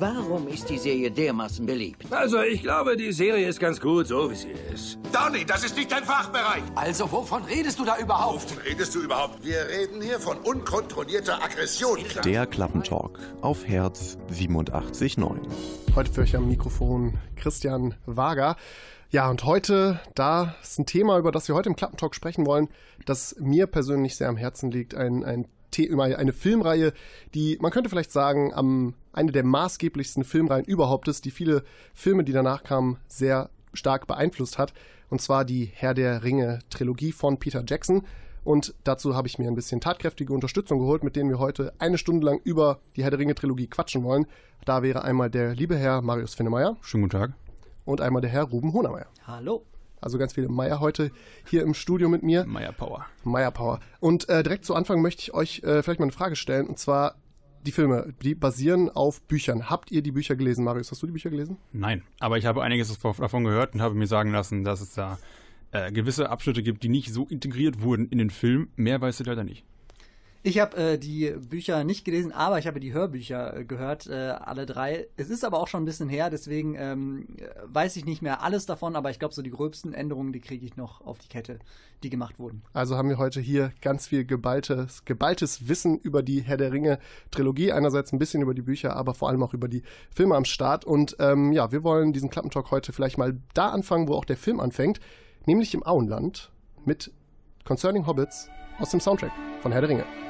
Warum ist die Serie dermaßen beliebt? Also, ich glaube, die Serie ist ganz gut, so wie sie ist. Donny, das ist nicht dein Fachbereich. Also, wovon redest du da überhaupt? Wovon redest du überhaupt? Wir reden hier von unkontrollierter Aggression. Der Klappentalk auf Herz 87.9. Heute für euch am Mikrofon Christian Wager. Ja, und heute, da ist ein Thema, über das wir heute im Klappentalk sprechen wollen, das mir persönlich sehr am Herzen liegt. Ein, ein eine Filmreihe, die man könnte vielleicht sagen, am, eine der maßgeblichsten Filmreihen überhaupt ist, die viele Filme, die danach kamen, sehr stark beeinflusst hat. Und zwar die Herr der Ringe Trilogie von Peter Jackson. Und dazu habe ich mir ein bisschen tatkräftige Unterstützung geholt, mit denen wir heute eine Stunde lang über die Herr der Ringe Trilogie quatschen wollen. Da wäre einmal der liebe Herr Marius Finnemeyer. Schönen guten Tag. Und einmal der Herr Ruben Hohnermeier. Hallo. Also ganz viele Meier heute hier im Studio mit mir. Meier Power. Meier Power. Und äh, direkt zu Anfang möchte ich euch äh, vielleicht mal eine Frage stellen. Und zwar, die Filme, die basieren auf Büchern. Habt ihr die Bücher gelesen, Marius? Hast du die Bücher gelesen? Nein, aber ich habe einiges davon gehört und habe mir sagen lassen, dass es da äh, gewisse Abschnitte gibt, die nicht so integriert wurden in den Film. Mehr weiß ich leider nicht. Ich habe äh, die Bücher nicht gelesen, aber ich habe die Hörbücher äh, gehört, äh, alle drei. Es ist aber auch schon ein bisschen her, deswegen ähm, weiß ich nicht mehr alles davon, aber ich glaube, so die gröbsten Änderungen, die kriege ich noch auf die Kette, die gemacht wurden. Also haben wir heute hier ganz viel geballtes, geballtes Wissen über die Herr der Ringe Trilogie. Einerseits ein bisschen über die Bücher, aber vor allem auch über die Filme am Start. Und ähm, ja, wir wollen diesen Klappentalk heute vielleicht mal da anfangen, wo auch der Film anfängt, nämlich im Auenland mit Concerning Hobbits aus dem Soundtrack von Herr der Ringe.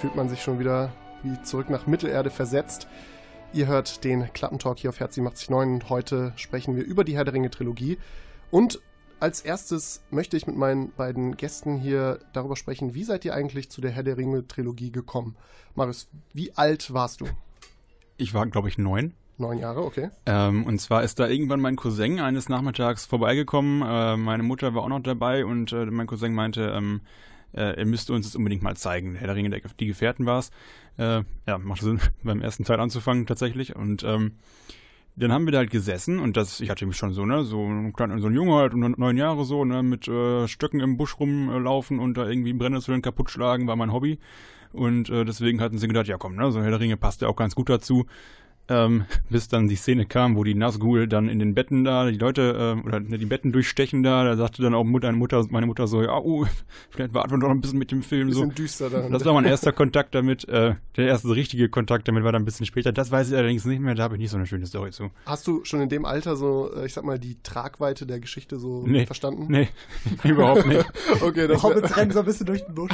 Fühlt man sich schon wieder wie zurück nach Mittelerde versetzt. Ihr hört den Klappentalk hier auf Herz 89 und heute sprechen wir über die Herr der Ringe Trilogie. Und als erstes möchte ich mit meinen beiden Gästen hier darüber sprechen, wie seid ihr eigentlich zu der Herr der Ringe Trilogie gekommen? Marius, wie alt warst du? Ich war, glaube ich, neun. Neun Jahre, okay. Ähm, und zwar ist da irgendwann mein Cousin eines Nachmittags vorbeigekommen. Äh, meine Mutter war auch noch dabei und äh, mein Cousin meinte, ähm, äh, er müsste uns das unbedingt mal zeigen. Herr der Ringe, der, die Gefährten war es. Äh, ja, macht Sinn, beim ersten Teil anzufangen tatsächlich. Und ähm, dann haben wir da halt gesessen und das, ich hatte mich schon so, ne, so ein kleiner, so ein Junge halt, neun Jahre so, ne, mit äh, Stöcken im Busch rumlaufen und da irgendwie Brennnesseln kaputt schlagen, war mein Hobby. Und äh, deswegen hatten sie gedacht, ja komm, ne, so Herr der Ringe passt ja auch ganz gut dazu ähm, bis dann die Szene kam, wo die Nazgul dann in den Betten da, die Leute, äh, oder ne, die Betten durchstechen da, da sagte dann auch Mutter, Mutter meine Mutter so, ja, oh, vielleicht warten wir noch ein bisschen mit dem Film. Bisschen so. düster dann. Das war mein erster Kontakt damit, äh, der erste richtige Kontakt damit war dann ein bisschen später. Das weiß ich allerdings nicht mehr, da habe ich nicht so eine schöne Story zu. Hast du schon in dem Alter so, äh, ich sag mal, die Tragweite der Geschichte so nee. verstanden? Nee, überhaupt nicht. okay, das Hobbits rennen so ein bisschen durch den Busch.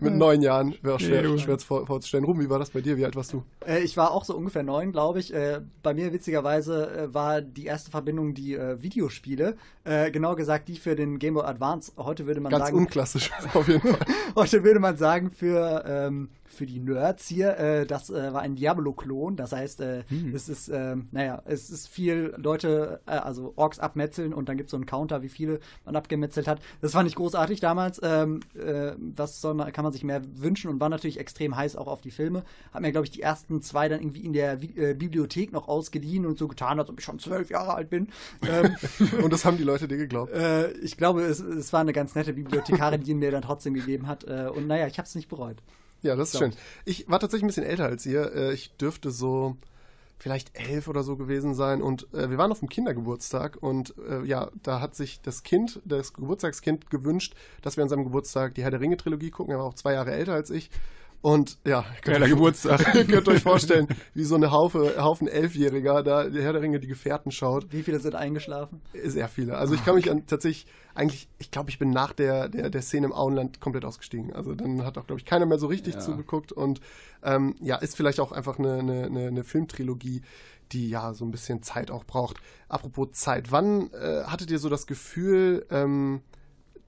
mit neun Jahren wäre auch schwer, nee, schwer vorzustellen. Ruben, wie war das bei dir? Wie alt warst du? Äh, ich war auch so ungefähr neun, glaube ich. Äh, bei mir witzigerweise äh, war die erste Verbindung die äh, Videospiele. Äh, genau gesagt die für den Game Boy Advance. Heute würde man Ganz sagen. Ganz unklassisch, auf jeden Fall. heute würde man sagen für ähm, für die Nerds hier, äh, das äh, war ein Diablo-Klon. Das heißt, äh, hm. es ist, äh, naja, es ist viel Leute, äh, also Orks abmetzeln und dann gibt es so einen Counter, wie viele man abgemetzelt hat. Das fand ich großartig damals. Ähm, äh, das soll man, kann man sich mehr wünschen und war natürlich extrem heiß auch auf die Filme. Hab mir, glaube ich, die ersten zwei dann irgendwie in der äh, Bibliothek noch ausgeliehen und so getan, als ob ich schon zwölf Jahre alt bin. Ähm, und das haben die Leute dir geglaubt? Äh, ich glaube, es, es war eine ganz nette Bibliothekarin, die ihn mir dann trotzdem gegeben hat. Äh, und naja, ich habe es nicht bereut. Ja, das ist schön. Ich war tatsächlich ein bisschen älter als ihr. Äh, ich dürfte so vielleicht elf oder so gewesen sein und äh, wir waren auf dem Kindergeburtstag und äh, ja, da hat sich das Kind, das Geburtstagskind gewünscht, dass wir an seinem Geburtstag die Herr der Ringe Trilogie gucken. Er war auch zwei Jahre älter als ich und ja, könnt, euch, Geburtstag. könnt euch vorstellen, wie so eine Haufe, Haufen Elfjähriger da der Herr der Ringe die Gefährten schaut. Wie viele sind eingeschlafen? Sehr viele. Also ich kann mich an tatsächlich, eigentlich, ich glaube, ich bin nach der, der, der Szene im Auenland komplett ausgestiegen. Also dann hat auch, glaube ich, keiner mehr so richtig ja. zugeguckt. Und ähm, ja, ist vielleicht auch einfach eine, eine, eine Filmtrilogie, die ja so ein bisschen Zeit auch braucht. Apropos Zeit, wann äh, hattet ihr so das Gefühl, ähm,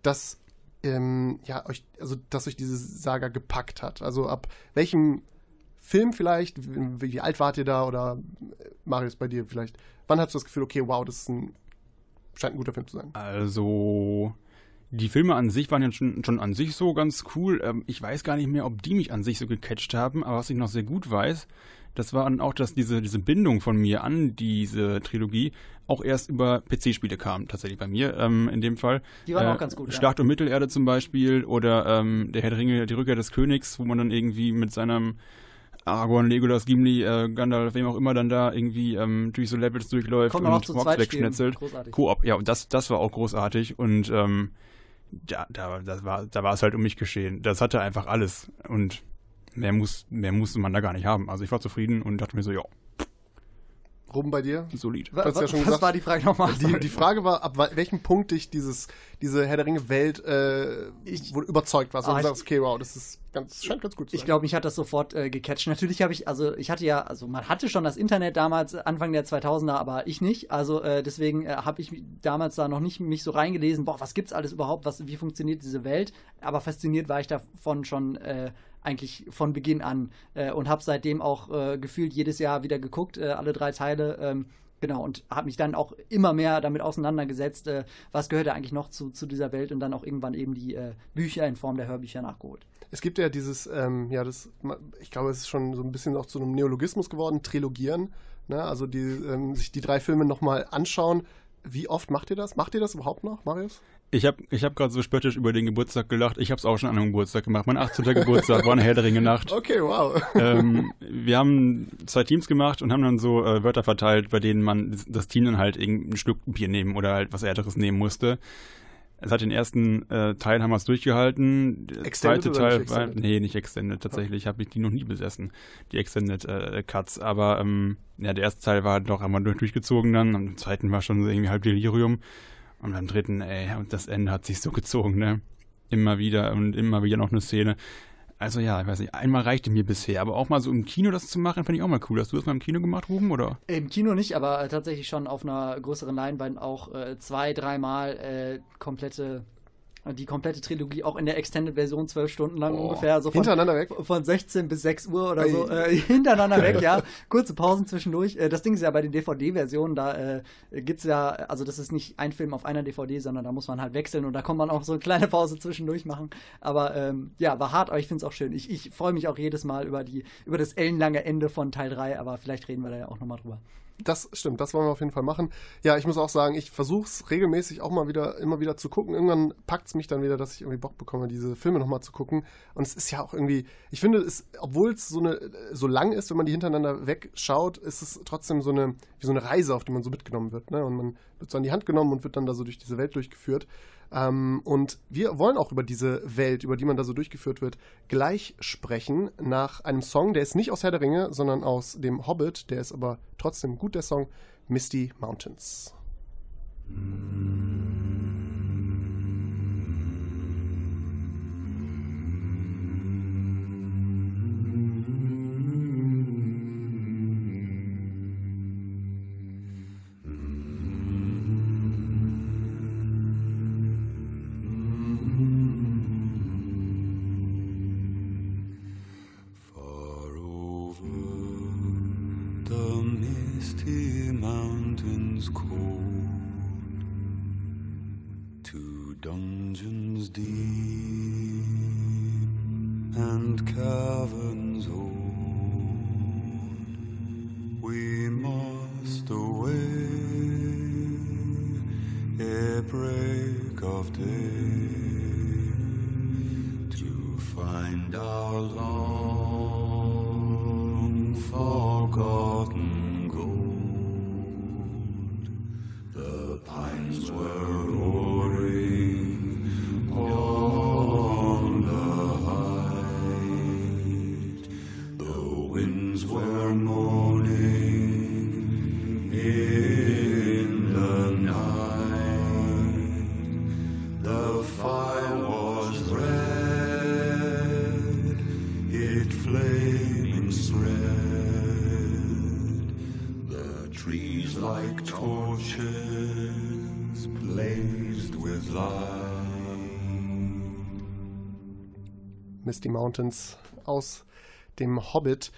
dass ähm, ja, euch, also dass euch diese Saga gepackt hat? Also ab welchem Film vielleicht? Wie, wie alt wart ihr da? Oder äh, Marius bei dir vielleicht? Wann hast du das Gefühl, okay, wow, das ist ein, scheint ein guter Film zu sein? Also, die Filme an sich waren ja schon, schon an sich so ganz cool. Ähm, ich weiß gar nicht mehr, ob die mich an sich so gecatcht haben, aber was ich noch sehr gut weiß, das war dann auch, dass diese, diese Bindung von mir an diese Trilogie auch erst über PC-Spiele kam, tatsächlich bei mir ähm, in dem Fall. Die waren äh, auch ganz gut. Schlacht ja. um Mittelerde zum Beispiel oder ähm, der Herr der Ringe, die Rückkehr des Königs, wo man dann irgendwie mit seinem Aragorn, Legolas, Gimli, äh, Gandalf, wem auch immer dann da irgendwie ähm, durch so Levels durchläuft Kommt und Rocks wegschnetzelt. Koop, ja, und das, das war auch großartig und ähm, ja, da, das war, da war es halt um mich geschehen. Das hatte einfach alles und mehr, muss, mehr musste man da gar nicht haben. Also ich war zufrieden und dachte mir so, ja. Ruben bei dir? Solid. Was, ja schon was war die Frage nochmal? Die, die Frage war, ab welchem Punkt dich dieses, diese Herr der Ringe-Welt äh, überzeugt warst. Ah, und du sagst, okay, wow, das ist ganz, scheint ganz gut zu sein. Ich glaube, mich hat das sofort äh, gecatcht. Natürlich habe ich, also ich hatte ja, also man hatte schon das Internet damals, Anfang der 2000er, aber ich nicht. Also äh, deswegen äh, habe ich damals da noch nicht mich so reingelesen, boah, was gibt's alles überhaupt, was, wie funktioniert diese Welt? Aber fasziniert war ich davon schon äh, eigentlich von Beginn an äh, und habe seitdem auch äh, gefühlt jedes Jahr wieder geguckt, äh, alle drei Teile. Ähm, genau, und habe mich dann auch immer mehr damit auseinandergesetzt, äh, was gehört da eigentlich noch zu, zu dieser Welt und dann auch irgendwann eben die äh, Bücher in Form der Hörbücher nachgeholt. Es gibt ja dieses, ähm, ja, das, ich glaube, es ist schon so ein bisschen auch zu einem Neologismus geworden, Trilogieren. Ne? Also die, ähm, sich die drei Filme nochmal anschauen. Wie oft macht ihr das? Macht ihr das überhaupt noch, Marius? Ich habe ich hab gerade so spöttisch über den Geburtstag gelacht. Ich habe es auch schon an einem Geburtstag gemacht. Mein 18. Geburtstag war eine Herr der Ringe Nacht. Okay, wow. Ähm, wir haben zwei Teams gemacht und haben dann so äh, Wörter verteilt, bei denen man das Team dann halt irgendein Stück Bier nehmen oder halt was Älteres nehmen musste. Es hat den ersten äh, Teil haben wir es durchgehalten. Der extended zweite Teil war nee nicht Extended. Tatsächlich habe ich die noch nie besessen, die Extended äh, Cuts. Aber ähm, ja, der erste Teil war noch einmal durchgezogen dann. Und im zweiten war schon irgendwie halb Delirium. Und beim dritten, ey, und das Ende hat sich so gezogen, ne? Immer wieder und immer wieder noch eine Szene. Also ja, ich weiß nicht, einmal reichte mir bisher, aber auch mal so im Kino das zu machen, fand ich auch mal cool. Hast du das mal im Kino gemacht, Ruben, oder? Im Kino nicht, aber äh, tatsächlich schon auf einer größeren Leinwand auch äh, zwei, dreimal äh, komplette die komplette Trilogie auch in der Extended-Version zwölf Stunden lang oh. ungefähr. So von, hintereinander weg? Von 16 bis 6 Uhr oder so. Äh, hintereinander weg, ja. Kurze Pausen zwischendurch. Äh, das Ding ist ja bei den DVD-Versionen, da äh, es ja, also das ist nicht ein Film auf einer DVD, sondern da muss man halt wechseln und da kann man auch so eine kleine Pause zwischendurch machen. Aber ähm, ja, war hart, aber ich finde es auch schön. Ich, ich freue mich auch jedes Mal über, die, über das ellenlange Ende von Teil 3, aber vielleicht reden wir da ja auch nochmal drüber. Das stimmt, das wollen wir auf jeden Fall machen. Ja, ich muss auch sagen, ich versuche es regelmäßig auch mal wieder, immer wieder zu gucken. Irgendwann packt es mich dann wieder, dass ich irgendwie Bock bekomme, diese Filme nochmal zu gucken. Und es ist ja auch irgendwie, ich finde, es, obwohl es so, so lang ist, wenn man die hintereinander wegschaut, ist es trotzdem so eine, wie so eine Reise, auf die man so mitgenommen wird. Ne? Und man wird so an die Hand genommen und wird dann da so durch diese Welt durchgeführt. Ähm, und wir wollen auch über diese Welt, über die man da so durchgeführt wird, gleich sprechen nach einem Song, der ist nicht aus Herr der Ringe, sondern aus dem Hobbit, der ist aber trotzdem gut, der Song Misty Mountains. Far to dungeons deep and caverns old, we must away ere break of day Misty Mountains aus dem Hobbit.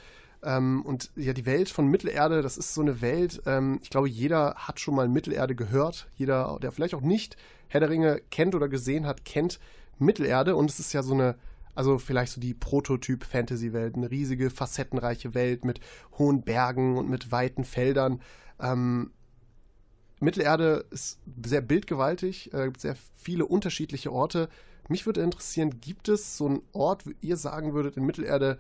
Ähm, und ja, die Welt von Mittelerde, das ist so eine Welt, ähm, ich glaube, jeder hat schon mal Mittelerde gehört. Jeder, der vielleicht auch nicht Herr der Ringe kennt oder gesehen hat, kennt Mittelerde. Und es ist ja so eine, also vielleicht so die Prototyp-Fantasy-Welt, eine riesige, facettenreiche Welt mit hohen Bergen und mit weiten Feldern. Ähm, Mittelerde ist sehr bildgewaltig, äh, gibt sehr viele unterschiedliche Orte. Mich würde interessieren, gibt es so einen Ort, wo ihr sagen würdet, in Mittelerde,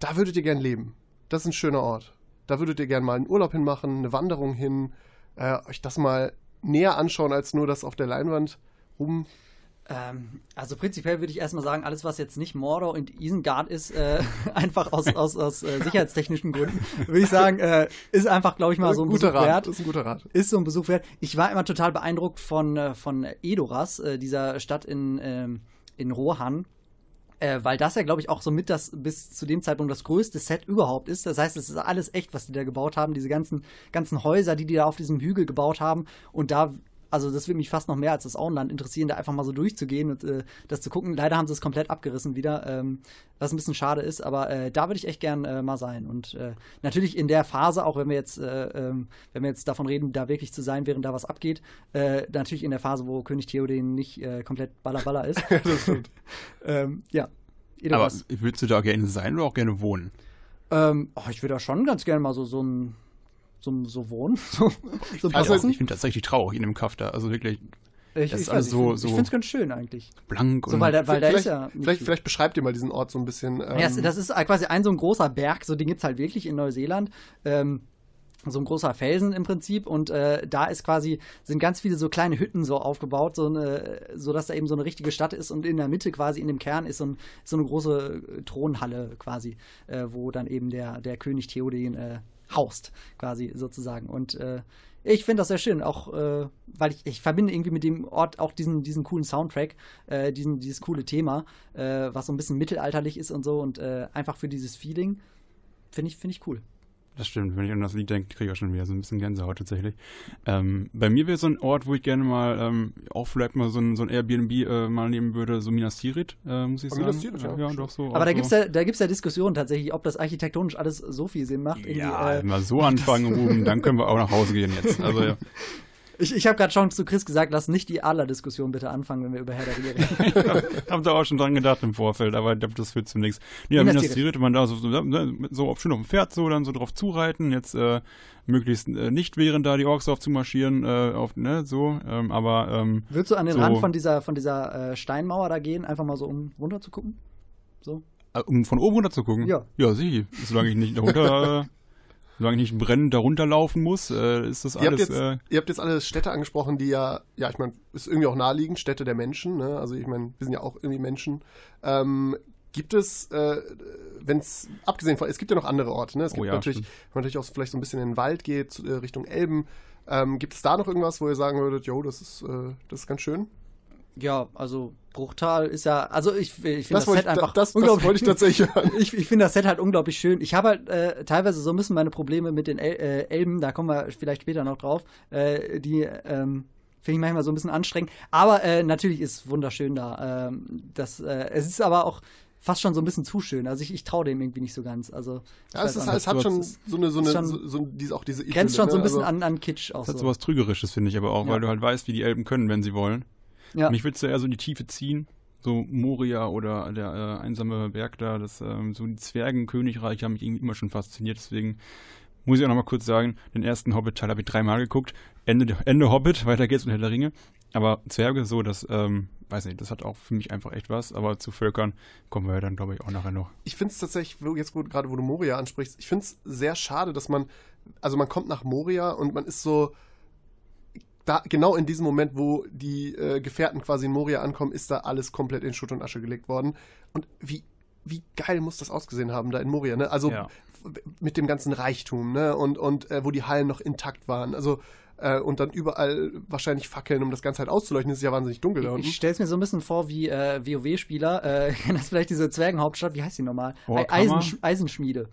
da würdet ihr gern leben? Das ist ein schöner Ort. Da würdet ihr gern mal einen Urlaub hinmachen, eine Wanderung hin, äh, euch das mal näher anschauen, als nur das auf der Leinwand rum. Ähm, also prinzipiell würde ich erstmal sagen, alles, was jetzt nicht Mordor und Isengard ist, äh, einfach aus, aus, aus äh, sicherheitstechnischen Gründen, würde ich sagen, äh, ist einfach, glaube ich, mal so ein guter Besuch Rat. wert. Ist ein guter Rat. Ist so ein Besuch wert. Ich war immer total beeindruckt von, äh, von Edoras, äh, dieser Stadt in, ähm, in Rohan. Äh, weil das ja, glaube ich, auch so mit das bis zu dem Zeitpunkt das größte Set überhaupt ist. Das heißt, es ist alles echt, was die da gebaut haben. Diese ganzen, ganzen Häuser, die die da auf diesem Hügel gebaut haben. Und da, also das würde mich fast noch mehr als das Auenland interessieren, da einfach mal so durchzugehen und äh, das zu gucken. Leider haben sie es komplett abgerissen wieder, ähm, was ein bisschen schade ist. Aber äh, da würde ich echt gern äh, mal sein. Und äh, natürlich in der Phase, auch wenn wir jetzt, äh, ähm, wenn wir jetzt davon reden, da wirklich zu sein, während da was abgeht, äh, natürlich in der Phase, wo König Theoden nicht komplett ballerballer ist. das stimmt. ähm, ja. Aber Edoras. willst du da gerne sein oder auch gerne wohnen? Ähm, oh, ich würde da schon ganz gerne mal so, so ein so, so wohnen. So, so ein paar Also, ich finde das richtig traurig in dem Kaff da. Also wirklich ich, das ich ist alles so- ich so- finde es ganz schön eigentlich. blank So, und weil da, weil da ist vielleicht, ja. nicht vielleicht, viel. vielleicht beschreibt ihr mal diesen Ort so ein bisschen. Ähm, Ja, das, das ist quasi ein so ein großer Berg, so den gibt es halt wirklich in Neuseeland. Ähm, so ein großer Felsen im Prinzip und äh, da ist quasi sind ganz viele so kleine Hütten so aufgebaut, so eine, so dass da eben so eine richtige Stadt ist und in der Mitte quasi in dem Kern ist so, ein, so eine große äh, Thronhalle quasi, äh, wo dann eben der der König Theoden äh, haust quasi sozusagen und äh, ich finde das sehr schön, auch äh, weil ich, ich verbinde irgendwie mit dem Ort auch diesen, diesen coolen Soundtrack, äh, diesen, dieses coole Thema, äh, was so ein bisschen mittelalterlich ist und so und äh, einfach für dieses Feeling finde ich, finde ich cool. Das stimmt, wenn ich an das Lied denke, kriege ich auch schon wieder so ein bisschen Gänsehaut tatsächlich. Ähm, bei mir wäre so ein Ort, wo ich gerne mal ähm, auch vielleicht mal so ein, so ein Airbnb äh, mal nehmen würde, so Minas Tirith, äh, muss ich Oh, sagen. Minas Tirith, ja. ja, doch so. Aber da so. gibt es ja, da gibt's ja Diskussionen tatsächlich, ob das architektonisch alles so viel Sinn macht. Ja, äh, mal so anfangen, Ruben, dann können wir auch nach Hause gehen jetzt. Also ja. Ich, ich habe gerade schon zu Chris gesagt, lass nicht die Adler-Diskussion bitte anfangen, wenn wir über Herr der Ringe reden. Hab da auch schon dran gedacht im Vorfeld, aber ich glaube, das führt zu nichts. Ja, Minas Tirith, man da so, so, auf, schön auf dem Pferd so, dann so drauf zureiten, jetzt äh, möglichst äh, nicht während da die Orks drauf zu marschieren, äh, auf, ne, so, ähm, aber ähm, Würdest du an den so, Rand von dieser, von dieser äh, Steinmauer da gehen, einfach mal so um runter zu gucken? So? äh, um von oben runter zu gucken? Ja. Ja, sieh, solange ich nicht darunter, äh, solange ich nicht brennend darunter laufen muss, äh, ist das Ihr habt, alles, jetzt, äh, ihr habt jetzt alle Städte angesprochen, die ja, ja, ich meine, ist irgendwie auch naheliegend, Städte der Menschen, ne? Also ich meine, wir sind ja auch irgendwie Menschen. Ähm, gibt es, äh, wenn es, abgesehen von, es gibt ja noch andere Orte, ne? Es Oh gibt ja, natürlich, stimmt. wenn man natürlich auch vielleicht so ein bisschen in den Wald geht, zu, äh, Richtung Elben. Ähm, gibt es da noch irgendwas, wo ihr sagen würdet, jo, das ist, äh, das ist ganz schön? Ja, also Bruchtal ist ja, also ich, ich finde Das das, wollte Set ich- einfach das- das unglaublich- wollte ich tatsächlich hören. ich ich finde das Set halt unglaublich schön. Ich habe halt äh, teilweise so ein bisschen meine Probleme mit den El äh, Elben, da kommen wir vielleicht später noch drauf, äh, die ähm, finde ich manchmal so ein bisschen anstrengend. Aber äh, natürlich ist es wunderschön da. Ähm, das, äh, es ist aber auch fast schon so ein bisschen zu schön. Also ich, ich traue dem irgendwie nicht so ganz. Also Ja, es, ist, auch es hat schon Es so eine, so eine, schon- so, so diese, auch diese grenzt schon so ein ne? bisschen Also- an, an Kitsch auch das hat so. sowas Trügerisches, finde ich aber auch, Ja. weil du halt weißt, wie die Elben können, wenn sie wollen. Ja. Mich willst du eher so in die Tiefe ziehen. So Moria oder der äh, einsame Berg da, das, ähm, so die Zwergenkönigreiche haben mich irgendwie immer schon fasziniert. Deswegen muss ich auch noch mal kurz sagen, den ersten Hobbit-Teil habe ich dreimal geguckt. Ende, Ende Hobbit, weiter geht's mit Herr der Ringe. Aber Zwerge so, das, ähm, weiß nicht, das hat auch für mich einfach echt was. Aber zu Völkern kommen wir ja dann, glaube ich, auch nachher noch. ich finde es tatsächlich, wo- jetzt gerade wo du Moria ansprichst, ich finde es sehr schade, dass man, also man kommt nach Moria und man ist so, da, genau in diesem Moment, wo die äh, Gefährten quasi in Moria ankommen, ist da alles komplett in Schutt und Asche gelegt worden. Und wie, wie geil muss das ausgesehen haben da in Moria, ne? Also Ja. mit dem ganzen Reichtum, ne? Und, und äh, wo die Hallen noch intakt waren. Also äh, und dann überall wahrscheinlich Fackeln, um das Ganze halt auszuleuchten. Es ist ja wahnsinnig dunkel da unten. Ich stelle es mir so ein bisschen vor wie äh, WoW-Spieler. Äh, kennen das vielleicht diese Zwergenhauptstadt? Wie heißt die nochmal? Eisensch Eisenschmiede.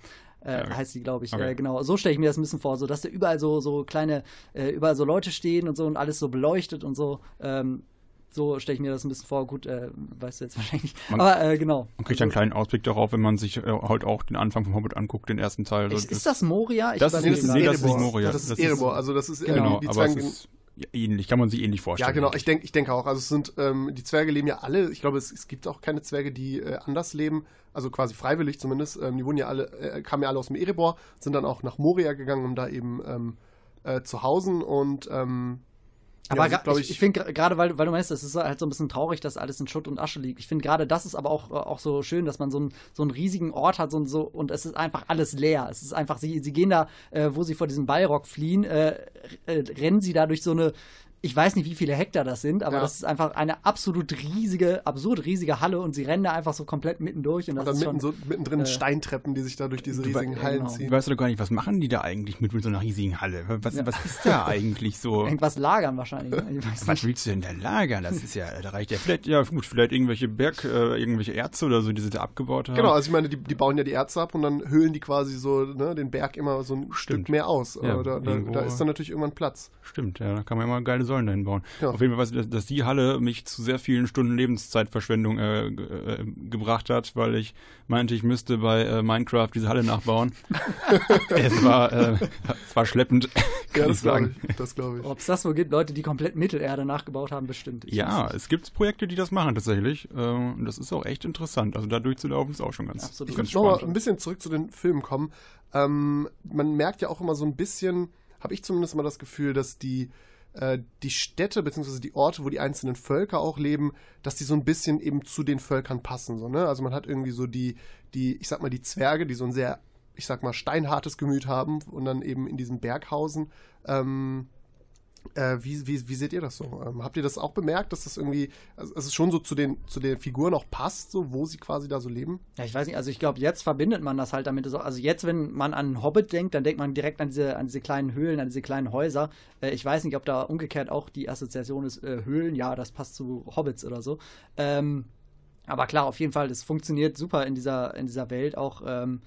Äh, okay. heißt die, glaube ich. Okay. Äh, genau. So stelle ich mir das ein bisschen vor, so dass da überall so, so kleine, äh, überall so Leute stehen und so und alles so beleuchtet und so. Ähm, so stelle ich mir das ein bisschen vor. Gut, äh, weißt du jetzt wahrscheinlich. Man- Aber äh, genau. Man kriegt einen kleinen Ausblick darauf, wenn man sich äh, halt auch den Anfang vom Hobbit anguckt, den ersten Teil. Ist, ist das Moria? Ich Das ist- Nee, das ist Nee, das ist nicht. Moria. Das ist Das ist- Erebor. Also das ist Genau, die, die aber es Zwerge. ist ähnlich, kann man sich ähnlich vorstellen. Ja, genau. Ich denke ich denke auch. Also es sind, ähm, die Zwerge leben ja alle, ich glaube, es, es gibt auch keine Zwerge, die äh, anders leben, also quasi freiwillig zumindest. Ähm, die wurden ja alle, äh, kamen ja alle aus dem Erebor, sind dann auch nach Moria gegangen, um da eben ähm, äh, zu hausen und ähm, Aber ja, glaub ich, ich finde gerade, weil, weil du meinst, es ist halt so ein bisschen traurig, dass alles in Schutt und Asche liegt. Ich finde gerade das ist aber auch, äh, auch so schön, dass man so, einen so einen riesigen Ort hat so, und so, und es ist einfach alles leer. Es ist einfach, sie, sie gehen da, äh, wo sie vor diesem Ballrock fliehen, äh, äh, rennen sie da durch so eine, ich weiß nicht, wie viele Hektar das sind, aber Ja. das ist einfach eine absolut riesige, absurd riesige Halle und sie rennen da einfach so komplett mitten durch. Und das dann ist mitten schon, so, mittendrin äh, Steintreppen, die sich da durch diese Du riesigen we- Hallen genau. ziehen. Du weißt doch gar nicht, was machen die da eigentlich mit, mit so einer riesigen Halle? Was, Ja. was ist da eigentlich so? irgendwas lagern wahrscheinlich. Ne? Ich weiß Was nicht. willst du denn da lagern? Das ist ja, da reicht ja vielleicht, ja gut, vielleicht irgendwelche Berg, äh, irgendwelche Erze oder so, die sie da abgebaut haben. Genau, also ich meine, die, die bauen ja die Erze ab und dann höhlen die quasi so ne, den Berg immer so ein Stück mehr aus. Ja, da, da, da ist dann natürlich irgendwann Platz. Stimmt, ja, da kann man immer geile Säulen dahin bauen. Ja. Auf jeden Fall weiß ich, dass, dass die Halle mich zu sehr vielen Stunden Lebenszeitverschwendung äh, äh, gebracht hat, weil ich meinte, ich müsste bei äh, Minecraft diese Halle nachbauen. es war, äh, es war schleppend, kann Ja, ich das glaube ich. Das glaube ich. Ob es das wohl gibt, Leute, die komplett Mittelerde nachgebaut haben, bestimmt. Ich Ja, es gibt Projekte, die das machen tatsächlich. Äh, und das ist auch echt interessant. Also da durchzulaufen ist auch schon ganz, Absolut. Ich ganz würde nochmal spannend. ein bisschen zurück zu den Filmen kommen. Ähm, man merkt ja auch immer so ein bisschen, habe ich zumindest mal das Gefühl, dass die, äh, die Städte bzw. die Orte, wo die einzelnen Völker auch leben, dass die so ein bisschen eben zu den Völkern passen. So, ne? Also man hat irgendwie so die, die, ich sag mal, die Zwerge, die so ein sehr, ich sag mal, steinhartes Gemüt haben und dann eben in diesem Berghausen. Ähm, äh, wie, wie, wie seht ihr das so? Ähm, habt ihr das auch bemerkt, dass das irgendwie, also, dass es schon so zu den, zu den Figuren auch passt, so wo sie quasi da so leben? Ja, ich weiß nicht, also ich glaube, jetzt verbindet man das halt damit. so- Also jetzt, wenn man an Hobbit denkt, dann denkt man direkt an diese, an diese kleinen Höhlen, an diese kleinen Häuser. Äh, ich weiß nicht, ob da umgekehrt auch die Assoziation ist, äh, Höhlen, ja, das passt zu Hobbits oder so. Ähm, aber klar, auf jeden Fall, das funktioniert super in dieser, in dieser Welt auch. Ähm,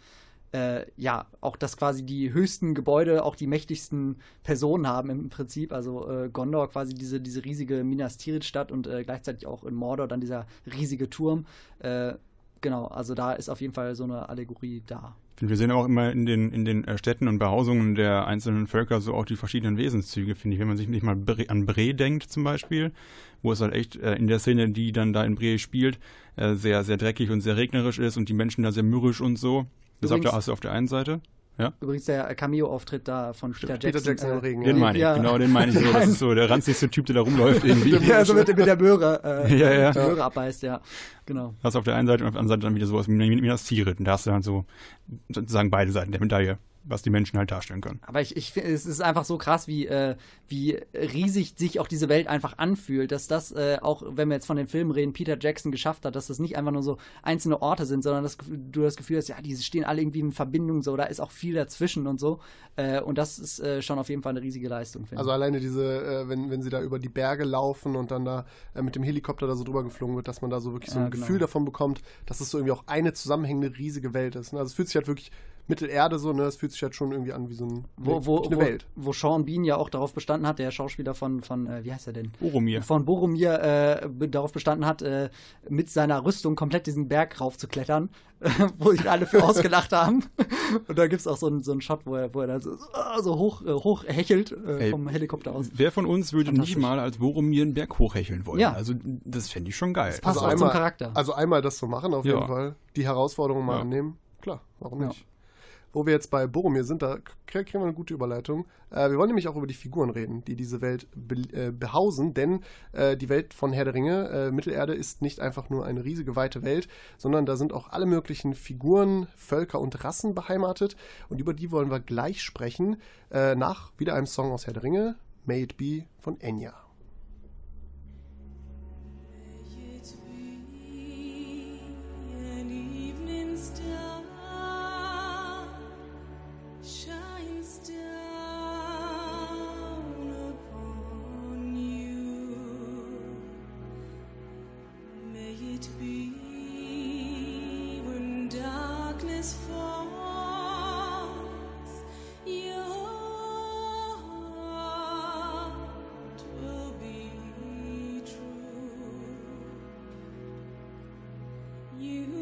äh, ja, auch dass quasi die höchsten Gebäude auch die mächtigsten Personen haben im Prinzip. Also äh, Gondor quasi diese, diese riesige Minas Tirith-Stadt und äh, gleichzeitig auch in Mordor dann dieser riesige Turm. Äh, genau, also da ist auf jeden Fall so eine Allegorie da. Wir sehen auch immer in den, in den äh, Städten und Behausungen der einzelnen Völker so auch die verschiedenen Wesenszüge, finde ich. Wenn man sich nicht mal an Bre denkt zum Beispiel, wo es halt echt äh, in der Szene, die dann da in Bre spielt, sehr, sehr dreckig und sehr regnerisch ist und die Menschen da sehr mürrisch und so. Das Übrigens- hast du auf der einen Seite. Ja? Übrigens der Cameo-Auftritt da von Peter Jackson. Peter Jackson im äh, Regen. Den ja. meine ich, Ja. genau, den meine ich so. Das ist so der ranzigste Typ, der da rumläuft irgendwie. Ja, so mit, mit der Möhre, äh, Ja, ja. die Möhre abbeißt, ja. Genau. Hast auf der einen Seite und auf der anderen Seite dann wieder sowas wie Minas Tirith. Und da hast du dann so sozusagen beide Seiten der Medaille, was die Menschen halt darstellen können. Aber ich, ich finde, es ist einfach so krass, wie, äh, wie riesig sich auch diese Welt einfach anfühlt, dass das, äh, auch wenn wir jetzt von den Filmen reden, Peter Jackson geschafft hat, dass das nicht einfach nur so einzelne Orte sind, sondern dass du das Gefühl hast, ja, die stehen alle irgendwie in Verbindung, so, da ist auch viel dazwischen und so. Äh, und das ist äh, schon auf jeden Fall eine riesige Leistung, finde Also ich. alleine diese, äh, wenn, wenn sie da über die Berge laufen und dann da äh, mit dem Helikopter da so drüber geflogen wird, dass man da so wirklich so Ja, ein genau. Gefühl davon bekommt, dass es so irgendwie auch eine zusammenhängende riesige Welt ist. Ne? Also es fühlt sich halt wirklich Mittelerde so, ne? Es fühlt sich halt schon irgendwie an wie so ein, Wo, wo, eine wo, Welt. wo Sean Bean ja auch darauf bestanden hat, der Schauspieler von, von äh, wie heißt er denn? Boromir. Von Boromir äh, be- darauf bestanden hat, äh, mit seiner Rüstung komplett diesen Berg raufzuklettern, wo sich alle für ausgelacht haben. Und da gibt es auch so einen, so einen Shot, wo er, wo er dann so, so hoch, äh, hoch hechelt äh, Ey. vom Helikopter aus. Wer von uns würde nicht mal als Boromir einen Berg hochhecheln wollen? Ja. Also das fände ich schon geil. passt auch zum Charakter. Also einmal das so machen, auf Ja. jeden Fall. Die Herausforderung mal Ja. annehmen. Klar, warum Ja. nicht? Wo wir jetzt bei Boromir sind, da kriegen wir eine gute Überleitung. Äh, wir wollen nämlich auch über die Figuren reden, die diese Welt be äh, behausen, denn äh, die Welt von Herr der Ringe, äh, Mittelerde, ist nicht einfach nur eine riesige, weite Welt, sondern da sind auch alle möglichen Figuren, Völker und Rassen beheimatet und über die wollen wir gleich sprechen, äh, nach wieder einem Song aus Herr der Ringe, May It Be von Enya. You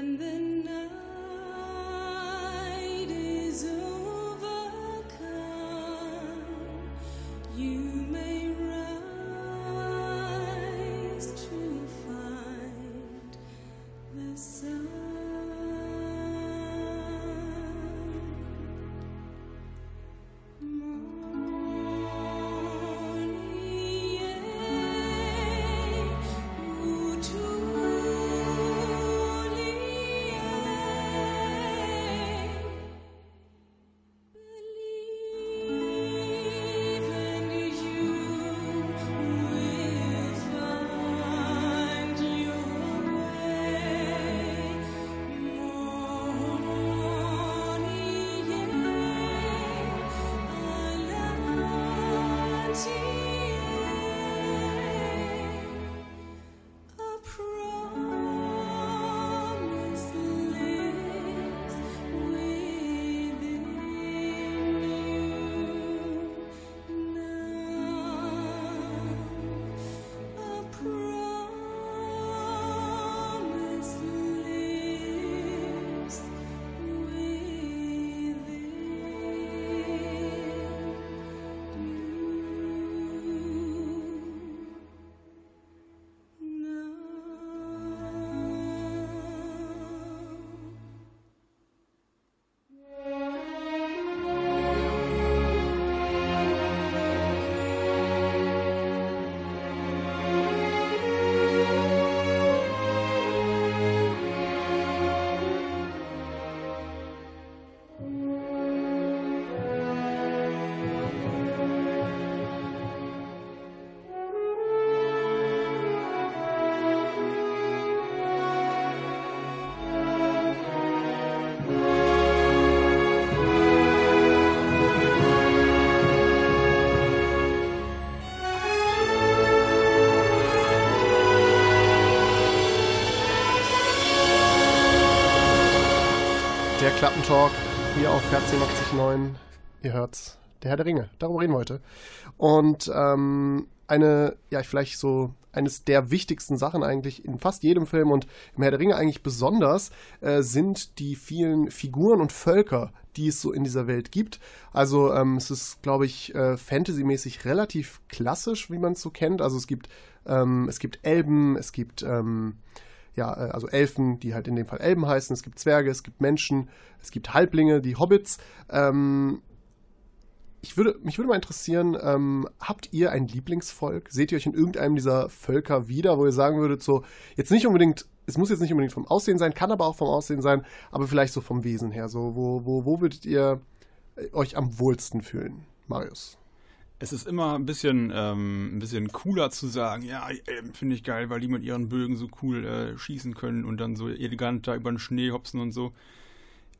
When the uh, night Klappentalk hier auf Herz 89.9. Ihr hört's, der Herr der Ringe. Darüber reden wir heute. Und ähm, eine, ja, vielleicht so eines der wichtigsten Sachen eigentlich in fast jedem Film und im Herr der Ringe eigentlich besonders äh, sind die vielen Figuren und Völker, die es so in dieser Welt gibt. Also ähm, es ist, glaube ich, äh, fantasymäßig relativ klassisch, wie man es so kennt. Also es gibt ähm, es gibt Elben, es gibt ähm, ja, äh, also Elfen, die halt in dem Fall Elben heißen, es gibt Zwerge, es gibt Menschen, es gibt Halblinge, die Hobbits. Ähm, ich würde, mich würde mal interessieren, ähm, habt ihr ein Lieblingsvolk? Seht ihr euch in irgendeinem dieser Völker wieder, wo ihr sagen würdet, so, jetzt nicht unbedingt, es muss jetzt nicht unbedingt vom Aussehen sein, kann aber auch vom Aussehen sein, aber vielleicht so vom Wesen her, so, wo, wo, wo würdet ihr äh, euch am wohlsten fühlen? Marius. Es ist immer ein bisschen, ähm, ein bisschen cooler zu sagen, ja, Elben finde ich geil, weil die mit ihren Bögen so cool äh, schießen können und dann so elegant da über den Schnee hopsen und so.